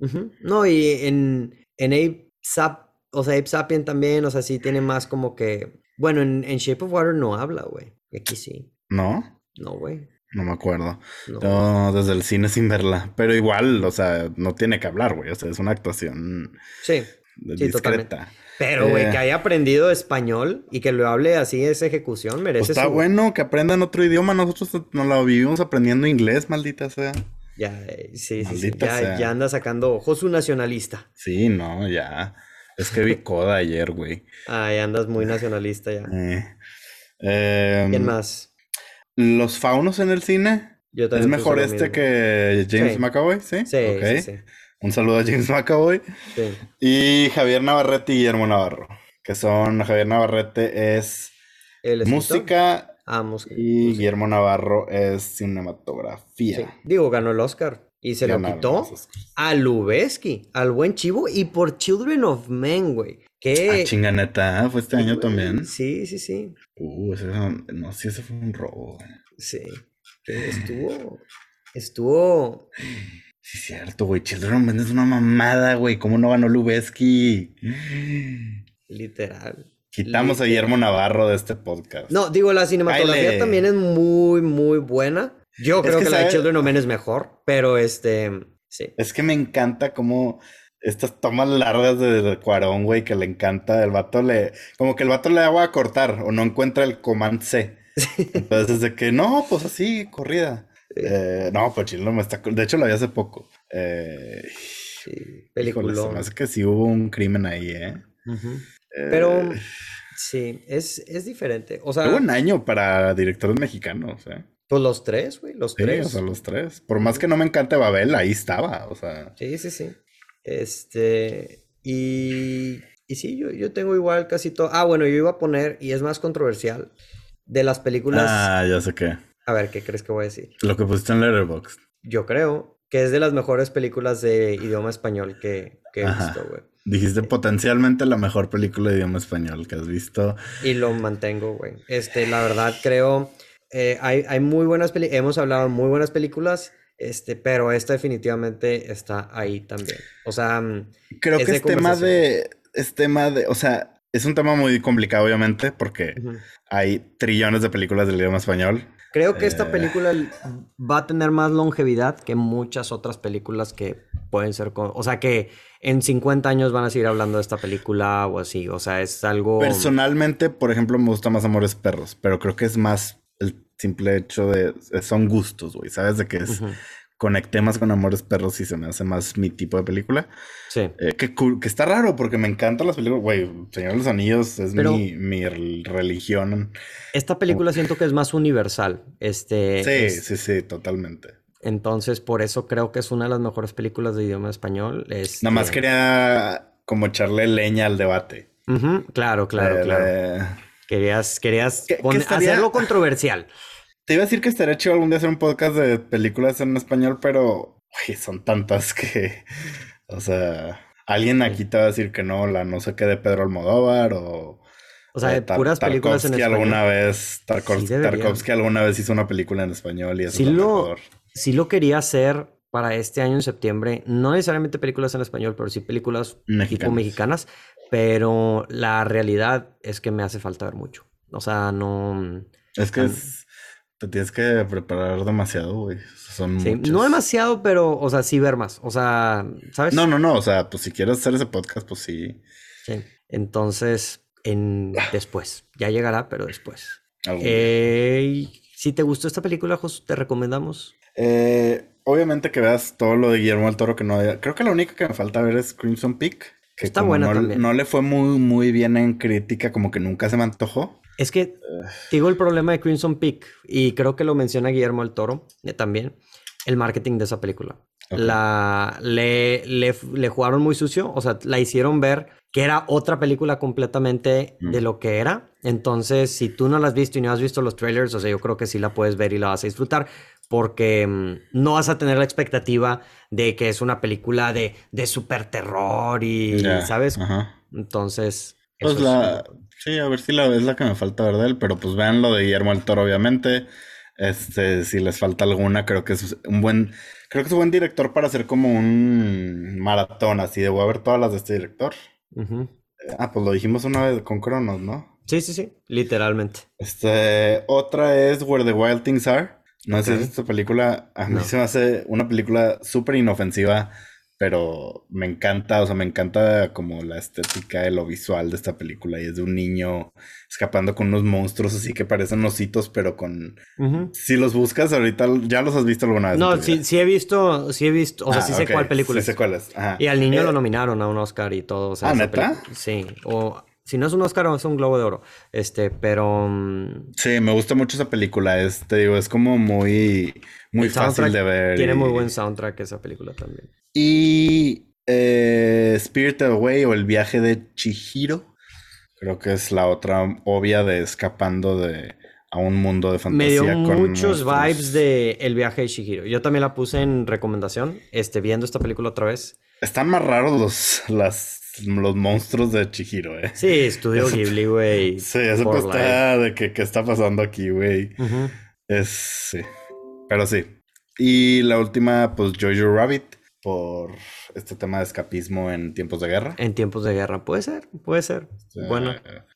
No, y en, en Ape Sap, o sea, Ape Sapien también, o sea, sí tiene más como que. Bueno, en, Shape of Water no habla, güey. Aquí sí. ¿No? No, güey. No me acuerdo. No. desde el cine sin verla. Pero igual, o sea, no tiene que hablar, güey. O sea, es una actuación. Sí. Discreta. Pero, güey, que eh. haya aprendido español y que lo hable así, esa ejecución, merece. Pues está bueno que aprendan otro idioma. Nosotros nos lo vivimos aprendiendo inglés, maldita sea. Ya, eh, sí, sí, sí. Ya, ya, anda sacando Josu nacionalista. Sí, no, ya. Es que vi Coda ayer, güey. Ay, andas muy nacionalista ya. Eh, em, ¿Quién más? Los faunos en el cine. Yo ¿Es mejor este que James McAvoy? ¿Sí? Sí, sí, Un saludo a James McAvoy. Sí. Y Javier Navarrete y Guillermo Navarro. Que son, Javier Navarrete es música y Guillermo Navarro es cinematografía. Digo, ganó el Oscar. Y se lo quitó a Lubeski, al buen chivo, y por Children of Men, güey. ¿Qué? Ah, chinganeta, fue este año también. Sí, sí, sí. Uh, ese, no, sí, ese fue un robo. Sí. Estuvo. Estuvo. Sí, cierto, güey. Children es una mamada, güey. ¿Cómo no ganó Lubeski? Literal. Quitamos a Guillermo Navarro de este podcast. No, digo, la cinematografía también es muy, muy buena. Yo creo que, la de Children of Men es mejor, pero este. Sí. Es que me encanta cómo estas tomas largas de Cuarón, güey, que le encanta. El vato le. Como que el vato le hago a cortar o no encuentra el command C. Entonces, de que no, pues así, corrida. Eh, no, pues Chile no me está. De hecho, lo vi hace poco. Eh, sí, película. Me hace que sí hubo un crimen ahí, ¿eh? Pero. Sí, es, es diferente. O sea. Un año para directores mexicanos, ¿eh? Pues los tres, güey, los tres. O sea, los tres. Por más que no me encante Babel, ahí estaba, o sea. Sí, sí, sí. Este. Y. Y sí, yo, yo tengo igual casi todo. Ah, bueno, yo iba a poner, y es más controversial, de las películas. Ah, ya sé qué. A ver, ¿qué crees que voy a decir? Lo que pusiste en Letterboxd. Yo creo que es de las mejores películas de idioma español que, he visto, güey. Dijiste potencialmente la mejor película de idioma español que has visto. Y lo mantengo, güey. Este, la verdad, creo. Eh, hay, hay muy buenas películas. Hemos hablado de muy buenas películas. Este, pero esta definitivamente está ahí también. O sea. Mm, creo que es tema de. Es tema de. O sea, es un tema muy complicado, obviamente, porque hay trillones de películas del idioma español. Creo que esta eh. película va a tener más longevidad que muchas otras películas que pueden ser, o sea, que en 50 años van a seguir hablando de esta película o así, o sea, es algo... Personalmente, por ejemplo, me gusta más Amores Perros, pero creo que es más el simple hecho de... Son gustos, güey, ¿sabes? De que es conecté más con Amores Perros y se me hace más mi tipo de película. Sí. Eh, que, que, está raro porque me encantan las películas. Güey, Señor de los Anillos es mi, mi, religión. Esta película siento que es más universal. Este, sí, sí, sí, totalmente. Entonces, por eso creo que es una de las mejores películas de idioma español. Este... Nada más quería como echarle leña al debate. Claro, claro, eh, claro. Querías, querías hacerlo controversial. Te iba a decir que estaría chido algún día hacer un podcast de películas en español, pero son tantas que, o sea, alguien aquí te va a decir que no, la no sé qué de Pedro Almodóvar o... O sea, de puras películas en español. alguna vez, Tarkovsky alguna vez hizo una película en español y eso sí lo, sí lo quería hacer para este año en septiembre, no necesariamente películas en español, pero sí películas tipo mexicanas, pero la realidad es que me hace falta ver mucho. O sea, no... Es que es, te tienes que preparar demasiado, güey. Son sí, no demasiado, pero, o sea, sí ver más. O sea, ¿sabes? No, no, no. O sea, pues si quieres hacer ese podcast, pues sí. Sí. Entonces, en después. Ya llegará, pero después. Eh, si te gustó esta película, Jos, te recomendamos. Eh, obviamente que veas todo lo de Guillermo del Toro que no Creo que la única que me falta ver es Crimson Peak. Que Está buena no, también. No le fue muy, muy bien en crítica, como que nunca se me antojó. Es que digo el problema de Crimson Peak, y creo que lo menciona Guillermo el Toro eh, también, el marketing de esa película. La, le, le, le, jugaron muy sucio, o sea, la hicieron ver que era otra película completamente de mm. lo que era. Entonces, si tú no la has visto y no has visto los trailers, o sea, yo creo que sí la puedes ver y la vas a disfrutar, porque mm, no vas a tener la expectativa de que es una película de, de super terror y, ¿sabes? Entonces... Pues la, Sí, a ver si la es la que me falta ver de él, pero pues vean lo de Guillermo el Toro, obviamente. Este, si les falta alguna, creo que es un buen, creo que es un buen director para hacer como un maratón, así de voy a ver todas las de este director. Ah, pues lo dijimos una vez con Cronos, ¿no? Sí, sí, sí, literalmente. Este, otra es Where the Wild Things Are. No sé si esta película, a mí se me hace una película súper inofensiva pero me encanta, o sea, me encanta como la estética de lo visual de esta película y es de un niño escapando con unos monstruos así que parecen ositos, pero con... Si los buscas ahorita, ¿ya los has visto alguna vez? No, sí, sí he visto, sí he visto, o sea, ah, sí sé cuál película sí sé cuál es. Y al niño lo eh, nominaron a un Oscar y todo. O ¿Ah, neta? Sí, o si no es un Oscar, es un Globo de Oro. Este, pero. Mm, sí, me gusta mucho esa película. Es, te digo, es como muy, muy fácil de ver. Tiene muy buen soundtrack esa película también. Y eh, Spirit Away o El viaje de Chihiro. Creo que es la otra obvia de escapando de a un mundo de fantasía. Me dio muchos vibes de El viaje de Chihiro. Yo también la puse en recomendación, este, viendo esta película otra vez. Están más raros los, las los monstruos de Chihiro, ¿eh? Sí, estudio Ghibli, güey. Sí, eso pues está de que qué está pasando aquí, güey. Es, sí. Pero sí. Y la última, pues Jojo Rabbit, por este tema de escapismo en tiempos de guerra. En tiempos de guerra, puede ser, puede ser. bueno.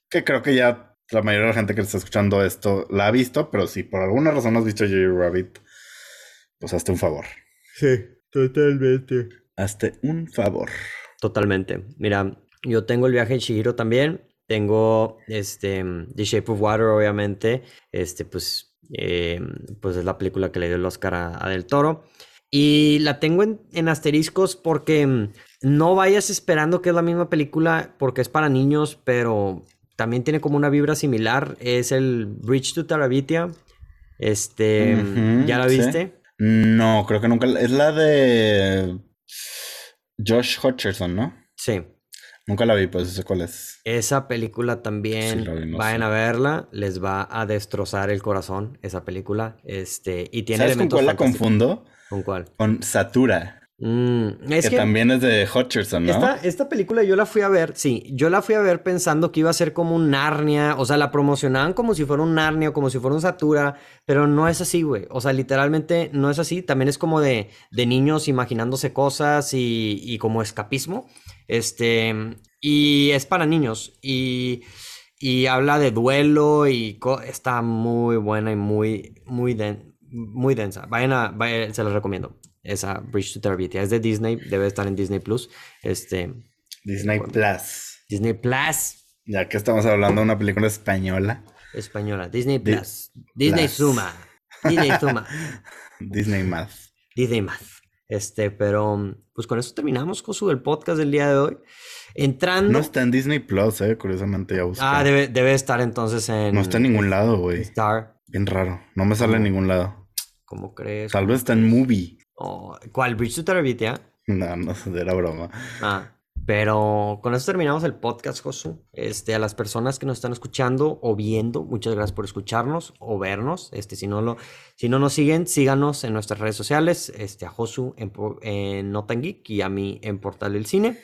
Que creo que ya la mayoría de la gente que está escuchando esto la ha visto, pero si por alguna razón has visto Jojo Rabbit, pues hazte un favor. Sí, totalmente. Hazte un favor. Totalmente. Mira, yo tengo el viaje en Shihiro también. Tengo este The Shape of Water, obviamente. Este, pues, eh, pues es la película que le dio el Oscar a, Del Toro. Y la tengo en, en, asteriscos porque mm, no vayas esperando que es la misma película porque es para niños, pero también tiene como una vibra similar. Es el Bridge to Tarabitia. Este, ¿ya la viste? No, creo que nunca. Es la de Josh Hutcherson, ¿no? Sí. Nunca la vi, pues sé cuál es. Esa película también, vayan a verla, les va a destrozar el corazón esa película. Este, y tiene ¿Sabes con cuál la confundo? ¿Con cuál? Con Satura. Mm, que, también es de Hutcherson, ¿no? Esta, película yo la fui a ver, sí, yo la fui a ver pensando que iba a ser como un Narnia, o sea, la promocionaban como si fuera un Narnia o como si fuera un Satura, pero no es así, güey. O sea, literalmente no es así, también es como de, de niños imaginándose cosas y, y, como escapismo. Este, y es para niños y, y habla de duelo y está muy buena y muy, muy, muy densa. Vayan a, vayan, se los recomiendo esa Bridge to Terabithia. Es de Disney, debe estar en Disney Plus. Este, Disney Plus. Disney Plus. Ya que estamos hablando de una película española. Española, Disney Plus. Disney Suma. Disney Suma. Disney Math. Disney Math. Este, pero pues con eso terminamos, con su el podcast del día de hoy. Entrando. No está en Disney Plus, eh, curiosamente ya busqué. Ah, debe, debe estar entonces en. No está en ningún lado, güey. Star. Bien raro. No me sale en ningún lado. ¿Cómo crees? Tal vez está en Movie. ¿Cuál? ¿Bridge to Terabithia? No, no, era broma. Ah, pero con eso terminamos el podcast, Josu. Este, a las personas que nos están escuchando o viendo, muchas gracias por escucharnos o vernos. Este, si no lo, si no nos siguen, síganos en nuestras redes sociales, este, a Josu en, en Notan Geek y a mí en Portal del Cine.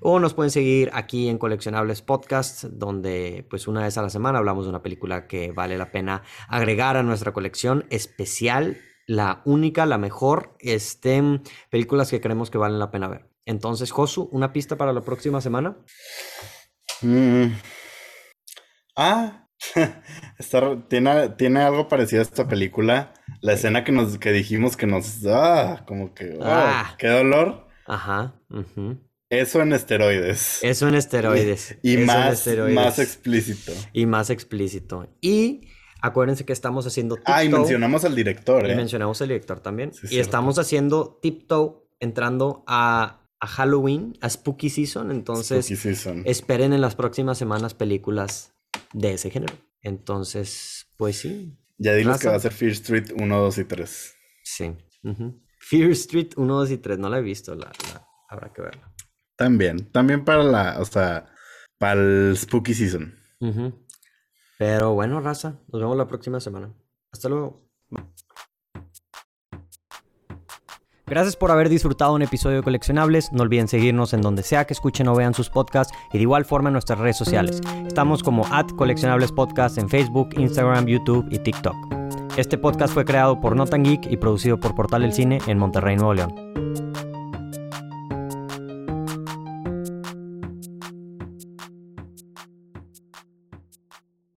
O nos pueden seguir aquí en Coleccionables Podcast, donde pues una vez a la semana hablamos de una película que vale la pena agregar a nuestra colección especial la única, la mejor, este, películas que creemos que valen la pena ver. Entonces, Josu, ¿una pista para la próxima semana? Mm. Ah, tiene, tiene algo parecido a esta película. La escena que nos que dijimos que nos. Ah, como que. Ah, ¡Qué dolor! Ajá. Eso en esteroides. Eso en esteroides. Y, más, más explícito. Y más explícito. Y Acuérdense que estamos haciendo tiptoe. Ah, y mencionamos al director, ¿eh? Y mencionamos al director también. y estamos haciendo tiptoe entrando a, Halloween, a Spooky Season. Entonces, esperen en las próximas semanas películas de ese género. Entonces, pues sí. Ya diles que va a ser Fear Street 1, 2 y 3. Sí. Fear Street 1, 2 y 3. No la he visto, la, habrá que verla. También. También para la, o sea, para el Spooky Season. Pero bueno, raza, nos vemos la próxima semana. Hasta luego. Gracias por haber disfrutado un episodio de Coleccionables. No olviden seguirnos en donde sea que escuchen o vean sus podcasts y de igual forma en nuestras redes sociales. Estamos como at Coleccionables Podcast en Facebook, Instagram, YouTube y TikTok. Este podcast fue creado por Notan Geek y producido por Portal del Cine en Monterrey, Nuevo León.